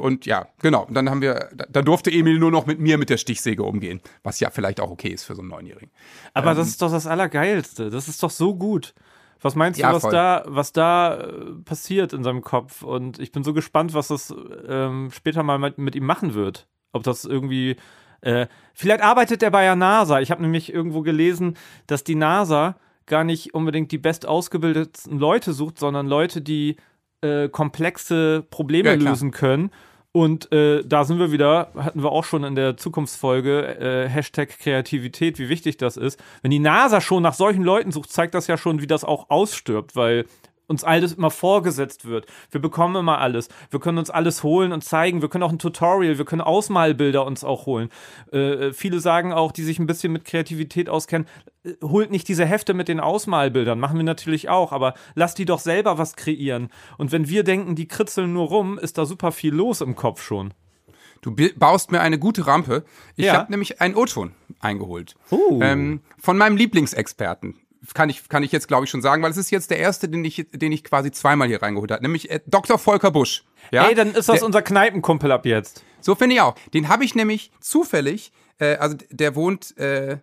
und ja, genau, dann haben wir, dann durfte Emil nur noch mit mir mit der Stichsäge umgehen, was ja vielleicht auch okay ist für so einen Neunjährigen. Aber ähm, das ist doch das Allergeilste, das ist doch so gut. Was meinst ja, du, was da, was da äh, passiert in seinem Kopf? Und ich bin so gespannt, was das ähm, später mal mit, mit, ihm machen wird. Ob das irgendwie. Äh, vielleicht arbeitet er bei der NASA. Ich habe nämlich irgendwo gelesen, dass die NASA gar nicht unbedingt die best ausgebildeten Leute sucht, sondern Leute, die äh, komplexe Probleme ja, lösen können und äh, da sind wir wieder, hatten wir auch schon in der Zukunftsfolge, äh, Hashtag Kreativität, wie wichtig das ist. Wenn die NASA schon nach solchen Leuten sucht, zeigt das ja schon, wie das auch ausstirbt, weil uns alles immer vorgesetzt wird. Wir bekommen immer alles. Wir können uns alles holen und zeigen. Wir können auch ein Tutorial, wir können Ausmalbilder uns auch holen. Äh, äh, viele sagen auch, die sich ein bisschen mit Kreativität auskennen, äh, holt nicht diese Hefte mit den Ausmalbildern. Machen wir natürlich auch, aber lasst die doch selber was kreieren. Und wenn wir denken, die kritzeln nur rum, ist da super viel los im Kopf schon. Du baust mir eine gute Rampe. Ich ja. habe nämlich einen O-Ton eingeholt. Uh. Ähm, von meinem Lieblingsexperten kann ich, kann ich jetzt, glaube ich, schon sagen, weil es ist jetzt der erste, den ich, den ich quasi zweimal hier reingeholt habe, nämlich äh, Dr. Volker Busch. Ja? Ey, dann ist das der, unser Kneipenkumpel ab jetzt. So finde ich auch. Den habe ich nämlich zufällig, äh, also der wohnt, äh,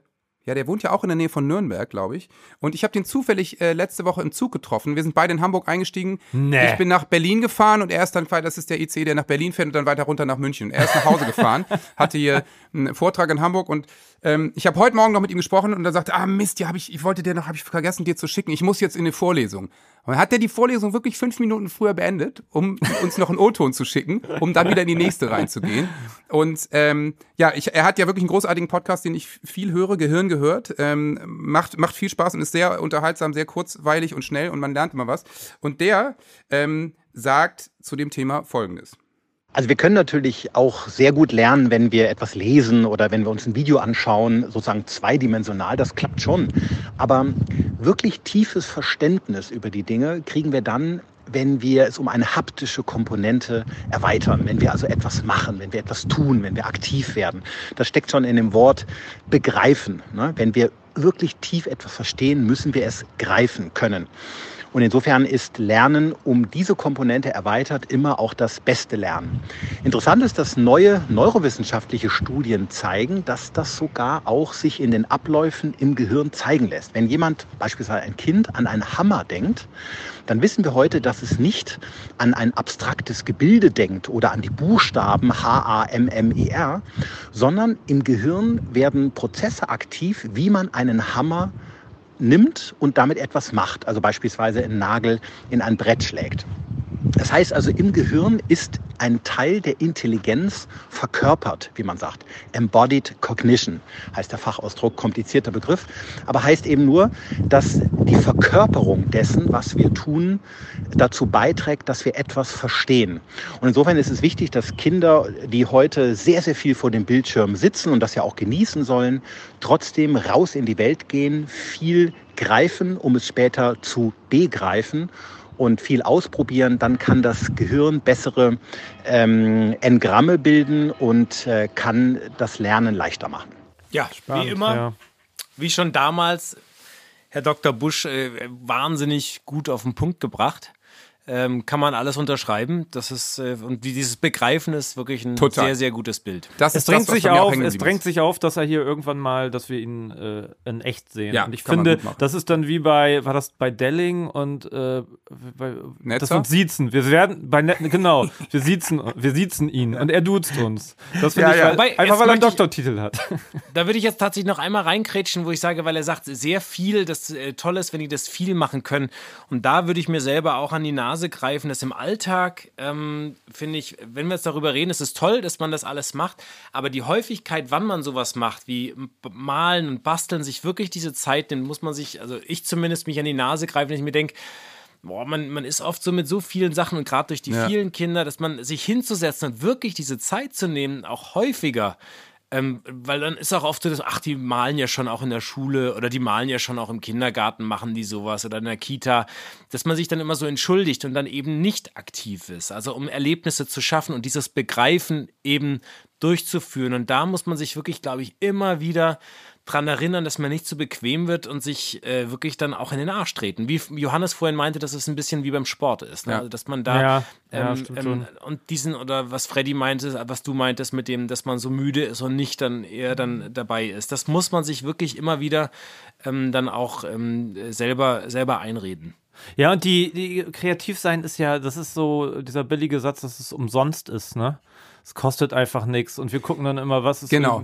ja, der wohnt ja auch in der Nähe von Nürnberg, glaube ich. Und ich habe den zufällig äh, letzte Woche im Zug getroffen. Wir sind beide in Hamburg eingestiegen. Nee. Ich bin nach Berlin gefahren und er ist dann, das ist der IC, der nach Berlin fährt und dann weiter runter nach München. Er ist nach Hause gefahren, (laughs) hatte hier einen Vortrag in Hamburg und ähm, ich habe heute Morgen noch mit ihm gesprochen und er sagte, ah Mist, ja, hab ich, ich wollte dir noch, habe ich vergessen, dir zu schicken. Ich muss jetzt in eine Vorlesung. Und hat er die Vorlesung wirklich fünf Minuten früher beendet, um uns noch einen O-Ton zu schicken, um dann wieder in die nächste reinzugehen. Und ähm, ja, ich, er hat ja wirklich einen großartigen Podcast, den ich viel höre, Gehirn gehört. Ähm, macht, macht viel Spaß und ist sehr unterhaltsam, sehr kurzweilig und schnell und man lernt immer was. Und der ähm, sagt zu dem Thema Folgendes. Also wir können natürlich auch sehr gut lernen, wenn wir etwas lesen oder wenn wir uns ein Video anschauen, sozusagen zweidimensional, das klappt schon. Aber wirklich tiefes Verständnis über die Dinge kriegen wir dann, wenn wir es um eine haptische Komponente erweitern, wenn wir also etwas machen, wenn wir etwas tun, wenn wir aktiv werden. Das steckt schon in dem Wort begreifen. Ne? Wenn wir wirklich tief etwas verstehen, müssen wir es greifen können. Und insofern ist Lernen um diese Komponente erweitert immer auch das beste Lernen. Interessant ist, dass neue neurowissenschaftliche Studien zeigen, dass das sogar auch sich in den Abläufen im Gehirn zeigen lässt. Wenn jemand, beispielsweise ein Kind, an einen Hammer denkt, dann wissen wir heute, dass es nicht an ein abstraktes Gebilde denkt oder an die Buchstaben H-A-M-M-E-R, sondern im Gehirn werden Prozesse aktiv, wie man einen Hammer nimmt und damit etwas macht, also beispielsweise einen Nagel in ein Brett schlägt. Das heißt also, im Gehirn ist ein Teil der Intelligenz verkörpert, wie man sagt. Embodied Cognition heißt der Fachausdruck, komplizierter Begriff, aber heißt eben nur, dass die Verkörperung dessen, was wir tun, dazu beiträgt, dass wir etwas verstehen. Und insofern ist es wichtig, dass Kinder, die heute sehr, sehr viel vor dem Bildschirm sitzen und das ja auch genießen sollen, trotzdem raus in die Welt gehen, viel greifen, um es später zu begreifen und viel ausprobieren, dann kann das Gehirn bessere ähm, Engramme bilden und äh, kann das Lernen leichter machen. Ja, Spannend, wie immer, ja. wie schon damals, Herr Dr. Busch, äh, wahnsinnig gut auf den Punkt gebracht. Ähm, kann man alles unterschreiben. Das ist äh, und dieses Begreifen ist wirklich ein Total. sehr, sehr gutes Bild. Das es drängt das, sich auf, es drängt sich auf, dass er hier irgendwann mal, dass wir ihn äh, in echt sehen. Ja, und ich finde, das ist dann wie bei, war das bei Delling und äh, bei, das uns siezen. Wir werden bei Net, genau, wir siezen, wir siezen ihn und er duzt uns. Das finde ja, ich, ja. Weil, Wobei, einfach weil er einen Doktortitel hat. (laughs) Da würde ich jetzt tatsächlich noch einmal reinkrätschen, wo ich sage, weil er sagt, sehr viel, das äh, toll ist, wenn die das viel machen können. Und da würde ich mir selber auch an die Nase Nase greifen. Das im Alltag, ähm, finde ich, wenn wir jetzt darüber reden, ist es toll, dass man das alles macht. Aber die Häufigkeit, wann man sowas macht, wie malen und basteln, sich wirklich diese Zeit nimmt, muss man sich, also ich zumindest mich an die Nase greifen, wenn ich mir denke, boah, man, man ist oft so mit so vielen Sachen und gerade durch die ja. vielen Kinder, dass man sich hinzusetzen und wirklich diese Zeit zu nehmen, auch häufiger, ähm, weil dann ist auch oft so, dass, ach, die malen ja schon auch in der Schule oder die malen ja schon auch im Kindergarten, machen die sowas oder in der Kita, dass man sich dann immer so entschuldigt und dann eben nicht aktiv ist. Also um Erlebnisse zu schaffen und dieses Begreifen eben durchzuführen. Und da muss man sich wirklich, glaube ich, immer wieder dran erinnern, dass man nicht zu bequem wird und sich äh, wirklich dann auch in den Arsch treten. Wie Johannes vorhin meinte, dass es ein bisschen wie beim Sport ist. Ne? Ja. Also, dass man da ja, ähm, ja, ähm, und diesen oder was Freddy meinte, was du meintest mit dem, dass man so müde ist und nicht dann eher dann dabei ist. Das muss man sich wirklich immer wieder ähm, dann auch ähm, selber, selber einreden. Ja, und die, die kreativ sein ist ja, das ist so dieser billige Satz, dass es umsonst ist, ne? Es kostet einfach nichts und wir gucken dann immer, was ist genau.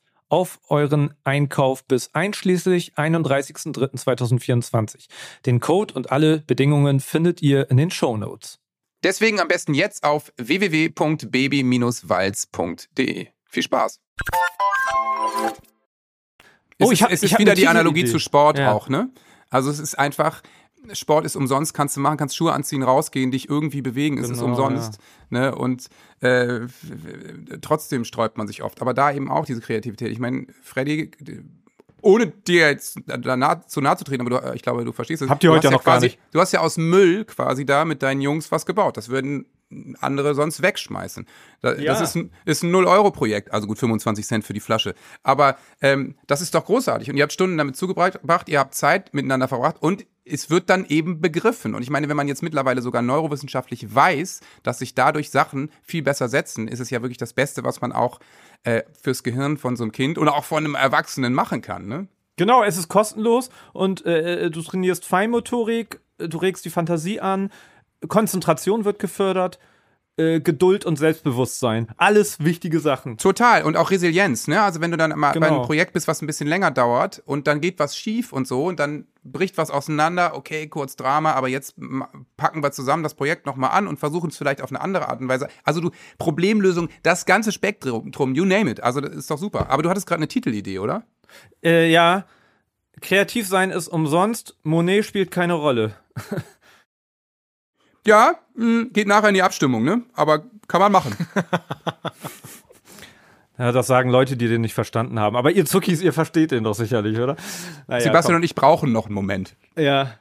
auf euren Einkauf bis einschließlich 31.03.2024. Den Code und alle Bedingungen findet ihr in den Show Notes. Deswegen am besten jetzt auf www.baby-walz.de. Viel Spaß! Oh, ich hab, es ist ich wieder die Analogie Idee. zu Sport ja. auch, ne? Also es ist einfach, Sport ist umsonst, kannst du machen, kannst Schuhe anziehen, rausgehen, dich irgendwie bewegen, genau, es ist umsonst. Ja. Ne? Und äh, trotzdem sträubt man sich oft. Aber da eben auch diese Kreativität. Ich meine, Freddy, ohne dir jetzt da nah, zu nahe zu treten, aber du, ich glaube, du verstehst es. Habt ihr heute ja noch quasi, gar nicht. Du hast ja aus Müll quasi da mit deinen Jungs was gebaut. Das würden andere sonst wegschmeißen. Das, ja. ist ein, ist ein 0-Euro-Projekt, also gut 25 Cent für die Flasche. Aber ähm, das ist doch großartig. Und ihr habt Stunden damit zugebracht, ihr habt Zeit miteinander verbracht und es wird dann eben begriffen. Und ich meine, wenn man jetzt mittlerweile sogar neurowissenschaftlich weiß, dass sich dadurch Sachen viel besser setzen, ist es ja wirklich das Beste, was man auch äh, fürs Gehirn von so einem Kind oder auch von einem Erwachsenen machen kann. Ne? Genau, es ist kostenlos und äh, äh du trainierst Feinmotorik, du regst die Fantasie an, Konzentration wird gefördert, äh, Geduld und Selbstbewusstsein. Alles wichtige Sachen. Total. Und auch Resilienz, ne? Also wenn du dann mal genau. bei einem Projekt bist, was ein bisschen länger dauert und dann geht was schief und so und dann bricht was auseinander, okay, kurz Drama, aber jetzt packen wir zusammen das Projekt nochmal an und versuchen es vielleicht auf eine andere Art und Weise. Also du, Problemlösung, das ganze Spektrum, you name it. Also das ist doch super. Aber du hattest gerade eine Titelidee, oder? Äh, ja. Kreativ sein ist umsonst, Monet spielt keine Rolle. (laughs) Ja, hm, geht nachher in die Abstimmung, ne? Aber kann man machen. (laughs) Ja, das sagen Leute, die den nicht verstanden haben. Aber ihr Zuckis, ihr versteht den doch sicherlich, oder? Naja, Sebastian komm. und ich brauchen noch einen Moment. Ja.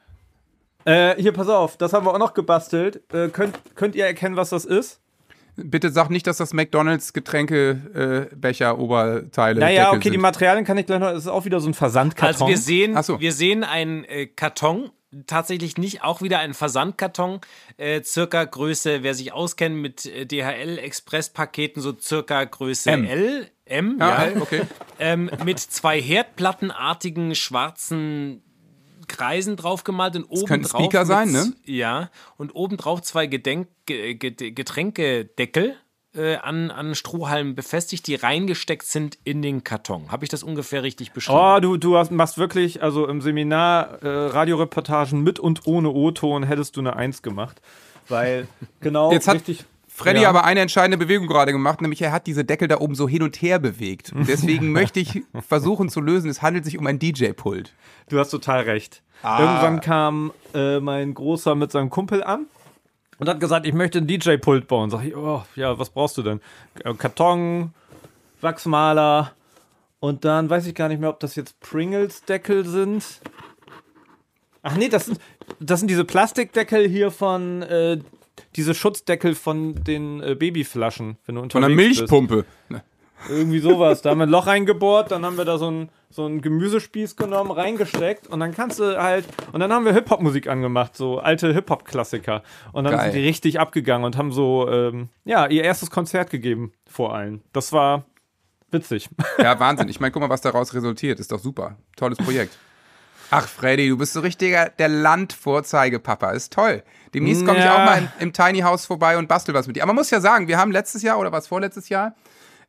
Äh, hier, pass auf, das haben wir auch noch gebastelt. Äh, könnt, könnt ihr erkennen, was das ist? Bitte sag nicht, dass das McDonalds Getränkebecher äh, Oberteile Naja, Deckel okay, sind. die Materialien kann ich gleich noch. Das ist auch wieder so ein Versandkarton. Also wir sehen, so. wir sehen einen äh, Karton, tatsächlich nicht, auch wieder ein Versandkarton, äh, circa Größe, wer sich auskennt mit äh, DHL Express-Paketen, so circa Größe M. L, M, ah, ja, okay. ähm, mit zwei Herdplattenartigen schwarzen Kreisen draufgemalt und oben könnte drauf Speaker mit, sein, ne? Ja, und oben drauf zwei Gedenk Getränkedeckel äh, an, an Strohhalmen befestigt, die reingesteckt sind in den Karton. Habe ich das ungefähr richtig beschrieben? Oh, du, du hast, machst wirklich, also im Seminar äh, Radioreportagen mit und ohne O-Ton hättest du eine Eins gemacht. Weil (laughs) genau Jetzt hat richtig. Freddy ja. aber eine entscheidende Bewegung gerade gemacht, nämlich er hat diese Deckel da oben so hin und her bewegt. Und (laughs) deswegen möchte ich versuchen zu lösen, es handelt sich um ein DJ-Pult. Du hast total recht. Ah. Irgendwann kam äh, mein Großer mit seinem Kumpel an und hat gesagt, ich möchte ein DJ-Pult bauen. Sag ich, oh, ja, was brauchst du denn? Äh, Karton, Wachsmaler und dann weiß ich gar nicht mehr, ob das jetzt Pringles-Deckel sind. Ach nee, das sind, das sind diese Plastikdeckel hier von, äh, diese Schutzdeckel von den äh, Babyflaschen, wenn du unterwegs Von der Milchpumpe. Bist. Irgendwie sowas. Da haben wir ein Loch reingebohrt, dann haben wir da so ein so einen Gemüsespieß genommen, reingesteckt und dann kannst du halt, und dann haben wir Hip-Hop-Musik angemacht, so alte Hip-Hop-Klassiker. Und dann Geil. sind die richtig abgegangen und haben so, ähm, ja, ihr erstes Konzert gegeben vor allen. Das war witzig. Ja, Wahnsinn. Ich meine, guck mal, was daraus resultiert. Ist doch super. Tolles Projekt. Ach, Freddy, du bist so richtiger der Landvorzeigepapa. Ist toll. Demnächst komme ja. ich auch mal in, im Tiny House vorbei und bastel was mit dir. Aber man muss ja sagen, wir haben letztes Jahr oder was vorletztes Jahr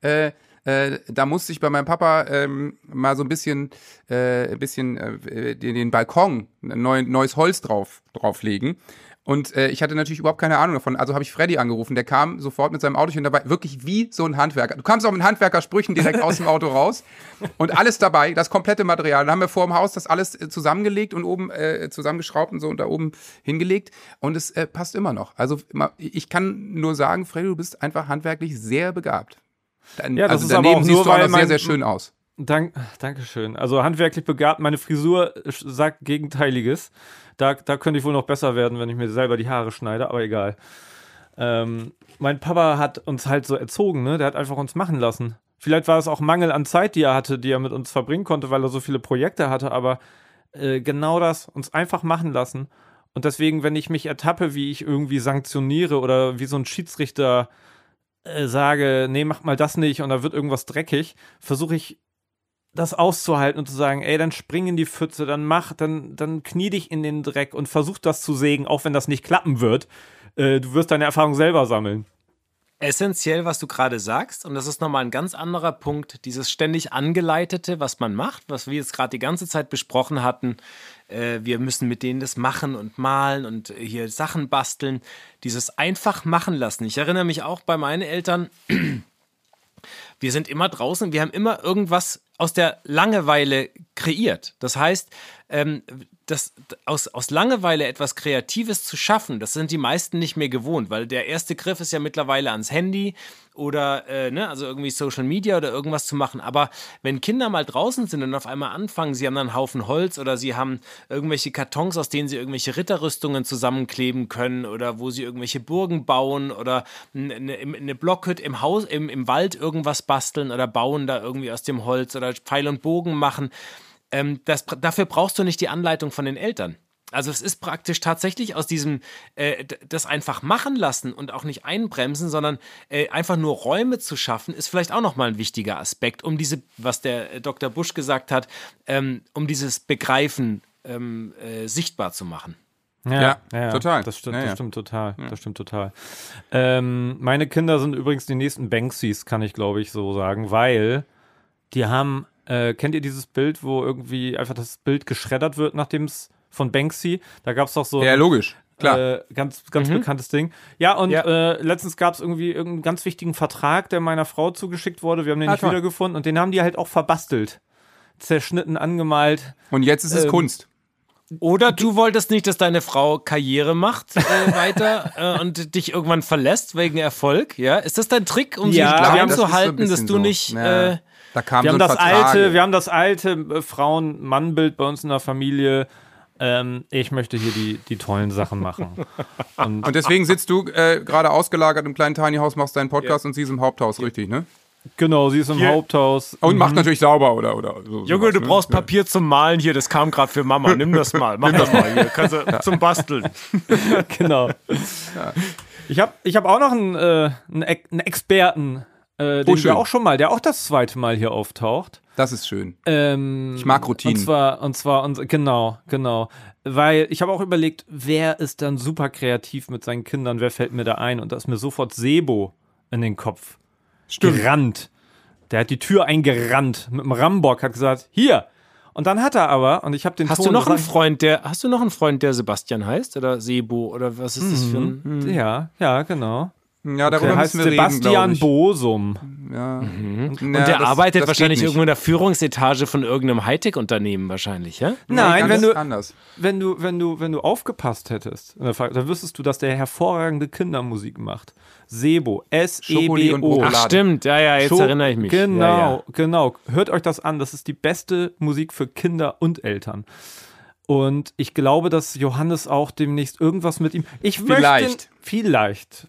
äh, äh, da musste ich bei meinem Papa ähm, mal so ein bisschen, äh, ein bisschen äh, den, den Balkon, neu, neues Holz drauf, drauflegen. Und äh, ich hatte natürlich überhaupt keine Ahnung davon. Also habe ich Freddy angerufen. Der kam sofort mit seinem Autochen dabei. Wirklich wie so ein Handwerker. Du kamst auch mit Handwerkersprüchen direkt aus dem Auto raus. Und alles dabei, das komplette Material. Dann haben wir vor dem Haus das alles äh, zusammengelegt und oben äh, zusammengeschraubt und so und da oben hingelegt. Und es äh, passt immer noch. Also ich kann nur sagen, Freddy, du bist einfach handwerklich sehr begabt. Dann, ja, das also ist aber auch nur, weil sehr, sehr schön aus. Dank, Dankeschön. Also handwerklich begabt, meine Frisur sagt Gegenteiliges. Da, da könnte ich wohl noch besser werden, wenn ich mir selber die Haare schneide, aber egal. Ähm, mein Papa hat uns halt so erzogen, ne? Der hat einfach uns machen lassen. Vielleicht war es auch Mangel an Zeit, die er hatte, die er mit uns verbringen konnte, weil er so viele Projekte hatte, aber äh, genau das, uns einfach machen lassen. Und deswegen, wenn ich mich ertappe, wie ich irgendwie sanktioniere oder wie so ein Schiedsrichter äh, sage, nee, mach mal das nicht und da wird irgendwas dreckig, versuche ich das auszuhalten und zu sagen, ey, dann spring in die Pfütze, dann mach, dann, dann knie dich in den Dreck und versuch das zu sägen, auch wenn das nicht klappen wird. Äh, du wirst deine Erfahrung selber sammeln essentiell, was du gerade sagst. Und das ist nochmal ein ganz anderer Punkt. Dieses ständig angeleitete, was man macht, was wir jetzt gerade die ganze Zeit besprochen hatten. Äh, wir müssen mit denen das machen und malen und hier Sachen basteln. Dieses einfach machen lassen. Ich erinnere mich auch bei meinen Eltern. (clears throat) Wir sind immer draußen, wir haben immer irgendwas aus der Langeweile kreiert. Das heißt, ähm, das, aus, aus Langeweile etwas Kreatives zu schaffen, das sind die meisten nicht mehr gewohnt, weil der erste Griff ist ja mittlerweile ans Handy oder äh, ne, also irgendwie Social Media oder irgendwas zu machen. Aber wenn Kinder mal draußen sind und auf einmal anfangen, sie haben dann einen Haufen Holz oder sie haben irgendwelche Kartons, aus denen sie irgendwelche Ritterrüstungen zusammenkleben können oder wo sie irgendwelche Burgen bauen oder eine, eine Blockhütte im Haus, im, im Wald irgendwas basteln oder bauen da irgendwie aus dem Holz oder Pfeil und Bogen machen ähm, das, dafür brauchst du nicht die Anleitung von den Eltern. Also es ist praktisch tatsächlich aus diesem, äh, das einfach machen lassen und auch nicht einbremsen, sondern äh, einfach nur Räume zu schaffen, ist vielleicht auch nochmal ein wichtiger Aspekt, um diese, was der äh, Dr. Busch gesagt hat, ähm, um dieses Begreifen ähm, äh, sichtbar zu machen. Ja, ja, ja, total. Das stimmt, ja, das stimmt total. Das stimmt total. Ähm, meine Kinder sind übrigens die nächsten Banksys, kann ich glaube ich so sagen, weil die haben äh, kennt ihr dieses Bild, wo irgendwie einfach das Bild geschreddert wird, nachdem es von Banksy? Da gab es doch so. Ja, logisch. Klar. Äh, ganz, ganz mhm. bekanntes Ding. Ja, und ja. Äh, letztens gab es irgendwie irgendeinen ganz wichtigen Vertrag, der meiner Frau zugeschickt wurde. Wir haben den ah, nicht toll. wiedergefunden und den haben die halt auch verbastelt. Zerschnitten, angemalt. Und jetzt ist es ähm, Kunst. Oder du wolltest nicht, dass deine Frau Karriere macht äh, (laughs) weiter äh, und dich irgendwann verlässt wegen Erfolg, ja? Ist das dein Trick, um Ja, sie klein das zu halten, dass du so. nicht Ja. äh, Da kam Wir so haben das Vertrag. alte, wir haben das alte äh, Frauen-Mann-Bild bei uns in der Familie. Ähm, ich möchte hier die, die tollen Sachen machen. (laughs) Und Und deswegen sitzt du äh, gerade ausgelagert im kleinen Tiny House, machst deinen Podcast und sie ist im Haupthaus, richtig, ne? genau, sie ist im Hier. Haupthaus. Und macht natürlich sauber oder oder so. Junge, sowas, du ne? brauchst Papier zum Malen hier, das kam gerade für Mama. Nimm das mal, mach das mal hier. Kannst du zum Basteln. (laughs) genau. Ich habe ich hab auch noch einen, äh, einen Experten, äh, den schön. wir auch schon mal, der auch das zweite Mal hier auftaucht. Das ist schön. Ähm, Ich mag Routinen. Und zwar, und zwar, und, genau, genau. Weil ich habe auch überlegt, wer ist dann super kreativ mit seinen Kindern, wer fällt mir da ein? Und da ist mir sofort Sebo in den Kopf gerannt. Der hat die Tür eingerannt mit dem Rambock, hat gesagt, hier. Und dann hat er aber, und ich habe den Hast Ton du noch einen Freund, der hast du noch einen Freund, der Sebastian heißt oder Sebo oder was ist das für ein ich- Ja, ja, genau. Ja, darüber heißt müssen wir reden, Sebastian ich. Bosum. Ja. Und Ja, der das- arbeitet das wahrscheinlich irgendwo in der Führungsetage von irgendeinem Hightech-Unternehmen wahrscheinlich, ja? Nein, wenn du, anders. wenn du, wenn du, wenn du aufgepasst hättest, dann wüsstest du, dass der hervorragende Kindermusik macht. Sebo, Schokoli und S-E-B-O. Schokolade. Ach stimmt, ja, ja, jetzt Scho- erinnere ich mich. Genau, Ja, ja. genau. Hört euch das an. Das ist die beste Musik für Kinder und Eltern. Und ich glaube, dass Johannes auch demnächst irgendwas mit ihm. Ich Vielleicht. Möchte, vielleicht.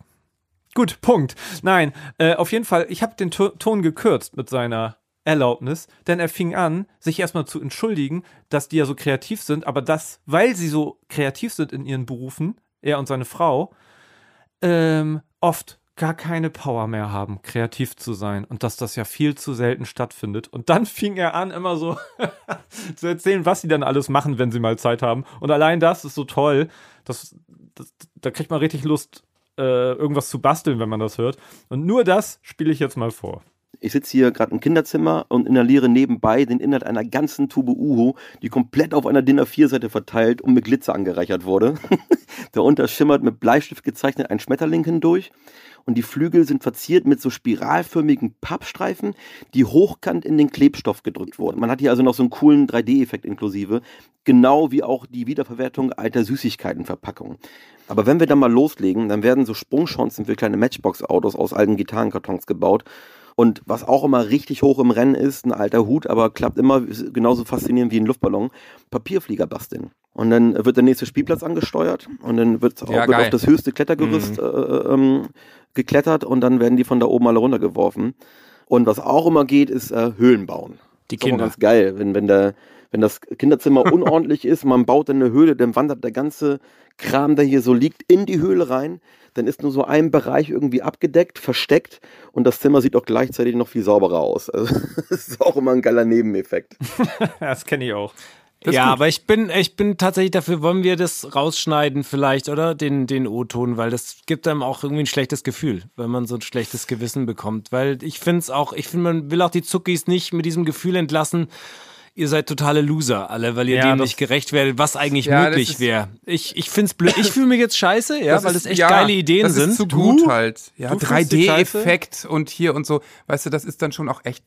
Gut, Punkt. Nein, äh, auf jeden Fall, ich habe den To- Ton gekürzt mit seiner Erlaubnis, denn er fing an, sich erstmal zu entschuldigen, dass die ja so kreativ sind, aber dass, weil sie so kreativ sind in ihren Berufen, er und seine Frau, ähm, oft gar keine Power mehr haben, kreativ zu sein und dass das ja viel zu selten stattfindet. Und dann (laughs) fing er an, immer so (laughs) zu erzählen, was sie dann alles machen, wenn sie mal Zeit haben. Und allein das ist so toll, das, das, da kriegt man richtig Lust, äh, irgendwas zu basteln, wenn man das hört. Und nur das spiele ich jetzt mal vor. Ich sitze hier gerade im Kinderzimmer und inhaliere nebenbei den Inhalt einer ganzen Tube Uhu, die komplett auf einer DIN A4-Seite verteilt und mit Glitzer angereichert wurde. (laughs) Darunter schimmert mit Bleistift gezeichnet ein Schmetterling hindurch und die Flügel sind verziert mit so spiralförmigen Pappstreifen, die hochkant in den Klebstoff gedrückt wurden. Man hat hier also noch so einen coolen 3D-Effekt inklusive, genau wie auch die Wiederverwertung alter Süßigkeitenverpackungen. Aber wenn wir dann mal loslegen, dann werden so Sprungchancen für kleine Matchbox-Autos aus alten Gitarrenkartons gebaut. Und was auch immer richtig hoch im Rennen ist, ein alter Hut, aber klappt immer genauso faszinierend wie ein Luftballon, Papierflieger basteln. Und dann wird der nächste Spielplatz angesteuert und dann wird, auch, Ja, wird auf das höchste Klettergerüst äh, ähm, geklettert und dann werden die von da oben alle runtergeworfen. Und was auch immer geht, ist äh, Höhlen bauen. Die Das ist Kinder. ganz geil, wenn, wenn, der, wenn das Kinderzimmer (laughs) unordentlich ist, man baut dann eine Höhle, dann wandert der ganze Kram, der hier so liegt, in die Höhle rein. Dann ist nur so ein Bereich irgendwie abgedeckt, versteckt und das Zimmer sieht auch gleichzeitig noch viel sauberer aus. Also, (laughs) das ist auch immer ein geiler Nebeneffekt. (laughs) das kenne ich auch. Ja, aber ich bin, ich bin tatsächlich dafür, wollen wir das rausschneiden vielleicht, oder? Den, den O-Ton, weil das gibt einem auch irgendwie ein schlechtes Gefühl, wenn man so ein schlechtes Gewissen bekommt. Weil ich finde es auch, ich finde, man will auch die Zuckis nicht mit diesem Gefühl entlassen, ihr seid totale Loser alle, weil ihr Ja, dem das- nicht gerecht werdet, was eigentlich Ja, das möglich wäre. Ich, ich finde es blöd. Ich fühle mich jetzt scheiße, ja, weil das echt ja, geile Ideen das sind. Ist zu Du? gut halt. Ja, Du fühlst dich 3D-Effekt und hier und so. Weißt du, das ist dann schon auch echt,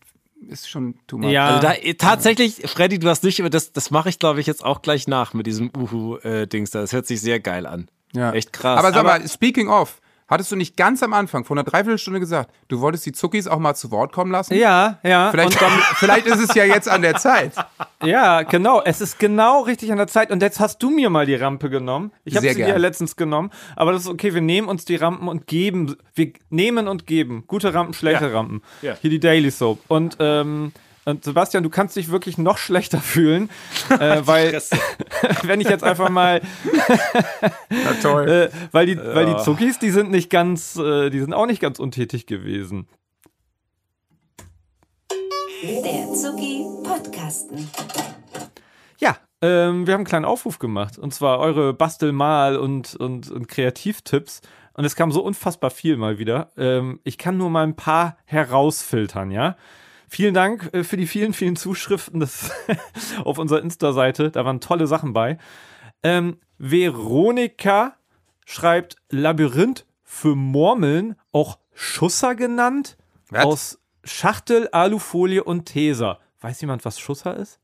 ist schon too much. Ja. Also da, tatsächlich, Freddy, du hast nicht, aber das, das mache ich, glaube ich, jetzt auch gleich nach mit diesem Uhu-Dings da. Das hört sich sehr geil an. Ja. Echt krass. Aber sag mal, speaking of, hattest du nicht ganz am Anfang, vor einer Dreiviertelstunde gesagt, du wolltest die Zuckis auch mal zu Wort kommen lassen? Ja, ja. Vielleicht, und, (laughs) vielleicht ist es ja jetzt an der (laughs) Zeit. ja, genau. Es ist genau richtig an der Zeit. Und jetzt hast du mir mal die Rampe genommen. Ich habe sie dir gern. ja letztens genommen. Aber das ist okay. Wir nehmen uns die Rampen und geben. Wir nehmen und geben. Gute Rampen, schlechte Rampen. Ja. Hier die Daily Soap. Und, ähm, und Sebastian, du kannst dich wirklich noch schlechter fühlen, (laughs) äh, weil (laughs) wenn ich jetzt einfach mal, (laughs) Na toll. äh, weil die, weil die Zuckis, die sind nicht ganz, äh, die sind auch nicht ganz untätig gewesen. Der Zucki Podcasten. Ja, ähm, wir haben einen kleinen Aufruf gemacht. Und zwar eure Bastelmal- und, und, und Kreativtipps. Und es kam so unfassbar viel mal wieder. Ähm, ich kann nur mal ein paar herausfiltern, ja. Vielen Dank äh, für die vielen, vielen Zuschriften das (laughs) auf unserer Insta-Seite. Da waren tolle Sachen bei. Ähm, Veronika schreibt Labyrinth für Murmeln, auch Schusser genannt, Was? aus Schachtel, Alufolie und Tesa. Weiß jemand, was Schusser ist?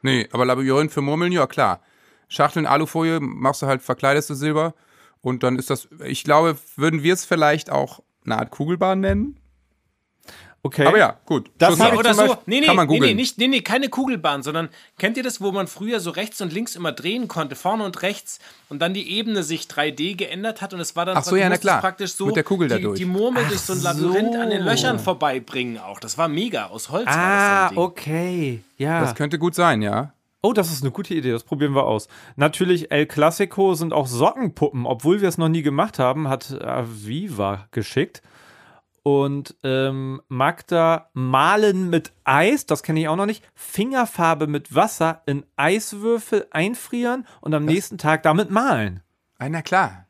Nee, aber Labyrinth für Murmeln, ja klar. Schachteln, Alufolie, machst du halt, verkleidest du Silber. Und dann ist das, ich glaube, würden wir es vielleicht auch eine Art Kugelbahn nennen? Okay. Aber ja, gut. Das ja, oder so. Nee, nee, kann man nee, nee, nicht, nee, nee, keine Kugelbahn, sondern kennt ihr das, wo man früher so rechts und links immer drehen konnte, vorne und rechts und dann die Ebene sich 3D geändert hat und es war dann Ach so, ja, na klar. praktisch so Mit der Kugel die, dadurch. die Murmel Ach durch so ein Labyrinth so. an den Löchern vorbeibringen auch. Das war mega, aus Holz war Ah, das Ding. okay. Ja. Das könnte gut sein, ja. Oh, das ist eine gute Idee, das probieren wir aus. Natürlich, El Clasico sind auch Sockenpuppen, obwohl wir es noch nie gemacht haben, hat Aviva geschickt. Und ähm, Magda malen mit Eis, das kenne ich auch noch nicht, Fingerfarbe mit Wasser in Eiswürfel einfrieren und am nächsten Tag damit malen. Ah, na klar.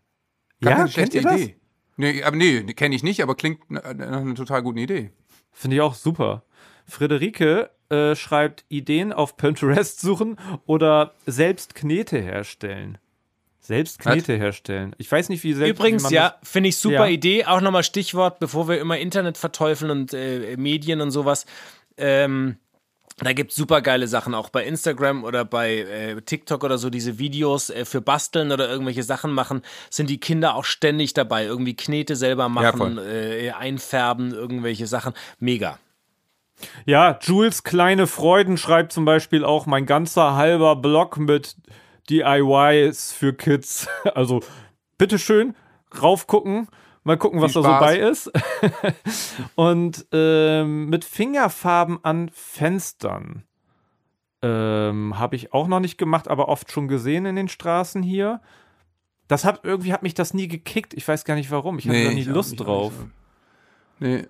Ja, keine schlechte ihr das? Idee. Nee, aber nee, kenne ich nicht, aber klingt nach einer total guten Idee. Finde ich auch super. Friederike äh, schreibt Ideen auf Pinterest suchen oder selbst Knete herstellen. Selbst Knete herstellen. Ich weiß nicht, wie selbst. Übrigens, wie ja, finde ich super Ja. Idee. Auch nochmal Stichwort, bevor wir immer Internet verteufeln und äh, Medien und sowas. Ähm, da gibt es super geile Sachen, auch bei Instagram oder bei äh, TikTok oder so, diese Videos äh, für Basteln oder irgendwelche Sachen machen, sind die Kinder auch ständig dabei. Irgendwie Knete selber machen, voll. äh, einfärben, irgendwelche Sachen. Mega. Ja, Jules Kleine Freuden schreibt zum Beispiel auch mein ganzer halber Blog mit DIYs für Kids. (laughs) Also bitteschön, raufgucken, mal gucken, was da so bei ist. (laughs) Und ähm, mit Fingerfarben an Fenstern. Ähm, Habe ich auch noch nicht gemacht, aber oft schon gesehen in den Straßen hier. Das hat irgendwie hat mich das nie gekickt. Ich weiß gar nicht warum. Ich hatte da nie Lust drauf. Nee.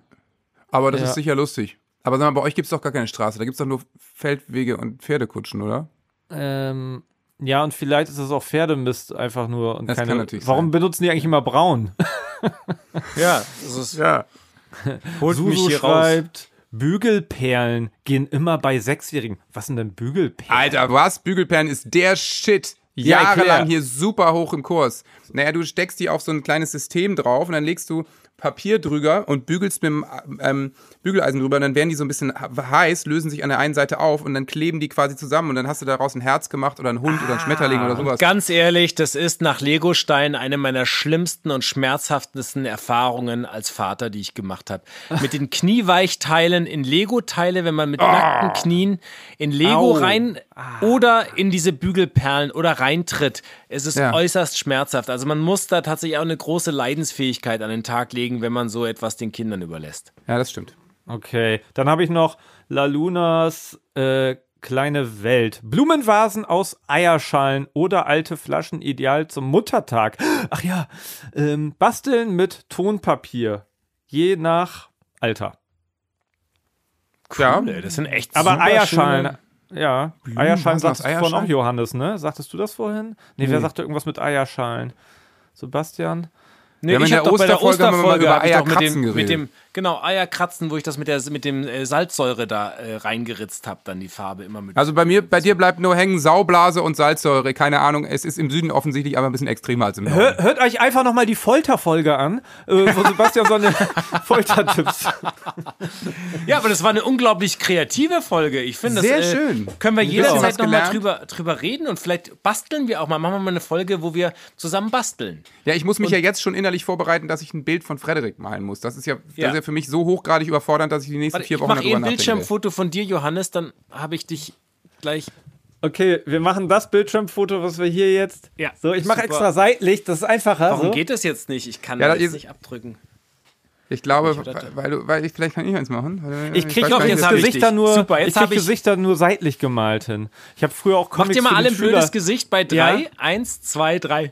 Aber das Ja. ist sicher lustig. Aber sag mal, bei euch gibt es doch gar keine Straße. Da gibt es doch nur Feldwege und Pferdekutschen, oder? Ähm, ja, und vielleicht ist es auch Pferdemist einfach nur und Das keine. kann natürlich warum sein. benutzen die eigentlich immer braun? (laughs) Ja, das ist, Ja. holt mich Susu hier raus. schreibt, Bügelperlen gehen immer bei Sechsjährigen. Was sind denn Bügelperlen? Alter, was? Bügelperlen ist der Shit. Ja, Jahrelang erklär. hier super hoch im Kurs. Naja, du steckst die auf so ein kleines System drauf und dann legst du Papier drüber und bügelst mit dem ähm, Bügeleisen drüber und dann werden die so ein bisschen heiß, lösen sich an der einen Seite auf und dann kleben die quasi zusammen und dann hast du daraus ein Herz gemacht oder einen Hund oder einen Schmetterling oder sowas. Ganz ehrlich, das ist nach Legostein eine meiner schlimmsten und schmerzhaftesten Erfahrungen als Vater, die ich gemacht habe. Mit den (laughs) Knieweichteilen in Lego-Teile, wenn man mit nackten Knien in Lego Au. rein oder in diese Bügelperlen oder reintritt. Es ist Ja. äußerst schmerzhaft. Also man muss da tatsächlich auch eine große Leidensfähigkeit an den Tag legen, wenn man so etwas den Kindern überlässt. Ja, das stimmt. Okay, dann habe ich noch La Lunas äh, kleine Welt. Blumenvasen aus Eierschalen oder alte Flaschen ideal zum Muttertag. Ach ja, ähm, basteln mit Tonpapier. Je nach Alter. Ja. Cool, ey, das sind echt Aber super Eierschalen. Ja, Blumenvasen Eierschalen sagtest du vorhin auch? Johannes, ne? Sagtest du das vorhin? Nee, wer sagte irgendwas mit Eierschalen? Sebastian? Nee, Wir haben in der der Osterfolge haben wir mal Osterfolge über Eierkratzen dem, mit geredet. dem genau Eierkratzen, wo ich das mit der mit dem äh, Salzsäure da äh, reingeritzt habe, dann die Farbe immer mit. Also bei mir, bei dir bleibt nur hängen Saublase und Salzsäure. Keine Ahnung, es ist im Süden offensichtlich aber ein bisschen extremer als im Norden. Hör, hört euch einfach nochmal die Folterfolge an, äh, wo Sebastian so eine (laughs) Foltertipps. ja, aber das war eine unglaublich kreative Folge. Ich finde, das Sehr äh, schön. können wir jederzeit nochmal drüber, drüber reden und vielleicht basteln wir auch mal. Machen wir mal eine Folge, wo wir zusammen basteln. Ja, ich muss mich ja jetzt schon innerlich vorbereiten, dass ich ein Bild von Frederik malen muss. Das ist ja, das Ja. ist ja für mich so hochgradig überfordernd, dass ich die nächsten Warte, vier ich Wochen mache eh darüber ein nachdenke. Bildschirmfoto von dir, Johannes, dann habe ich dich gleich. Okay, wir machen das Bildschirmfoto, was wir hier jetzt. Ja, So, ich mache extra seitlich, das ist einfacher. Warum so. geht das jetzt nicht? Ich kann Ja, das jetzt ist- nicht abdrücken. Ich glaube, Ich weil, du, weil ich, vielleicht kann ich eins machen. Ich krieg weiß auch jetzt ich Gesichter nur, Super, jetzt ich krieg ich- Gesichter nur seitlich gemalt hin. Ich habe früher auch Mach Comics dir mal für alle ein blödes. Gesicht bei drei. Ja. Eins, zwei, drei.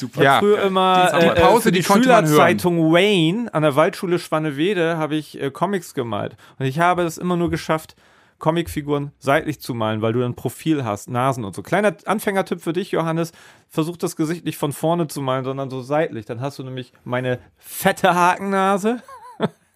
Super. Ja. früher immer Die äh, Pause, für die, die. Schülerzeitung Wayne an der Waldschule Schwannewede habe ich äh, Comics gemalt. Und ich habe es immer nur geschafft, Comicfiguren seitlich zu malen, weil du ein Profil hast, Nasen und so. Kleiner Anfängertipp für dich, Johannes. Versuch das Gesicht nicht von vorne zu malen, sondern so seitlich. Dann hast du nämlich meine fette Hakennase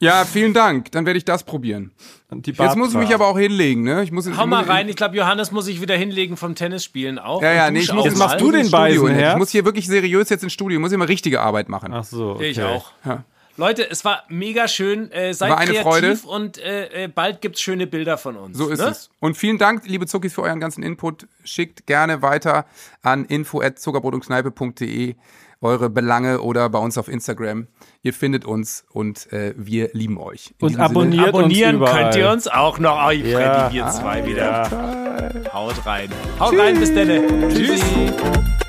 Ja, vielen Dank. Dann werde ich das probieren. und die Jetzt muss ich mich aber auch hinlegen, ne? Ich muss, Hau mal rein. Ich glaube, Johannes muss sich wieder hinlegen vom Tennisspielen auch. Ja, ja, Und nee, ich muss Jetzt mal. machst du den Studio Beisen? Ich muss hier wirklich seriös jetzt ins Studio. Ich muss immer richtige Arbeit machen. Ach so. Okay. Ich auch. Ja. Leute, es war mega schön. Äh, seid war eine kreativ Freude. und äh, äh bald gibt es schöne Bilder von uns. So ist ne? es. Und vielen Dank, liebe Zuckis, für euren ganzen Input. Schickt gerne weiter an info.zuckerbrotundkneipe.de eure Belange oder bei uns auf Instagram. Ihr findet uns und äh, wir lieben euch. In und abonniert Sinne, abonnieren uns könnt ihr uns auch noch. Oh, ja. Freddy, wir zwei ah, wieder. Ja. Haut rein. Haut Tschüss. rein, bis dann. Tschüss.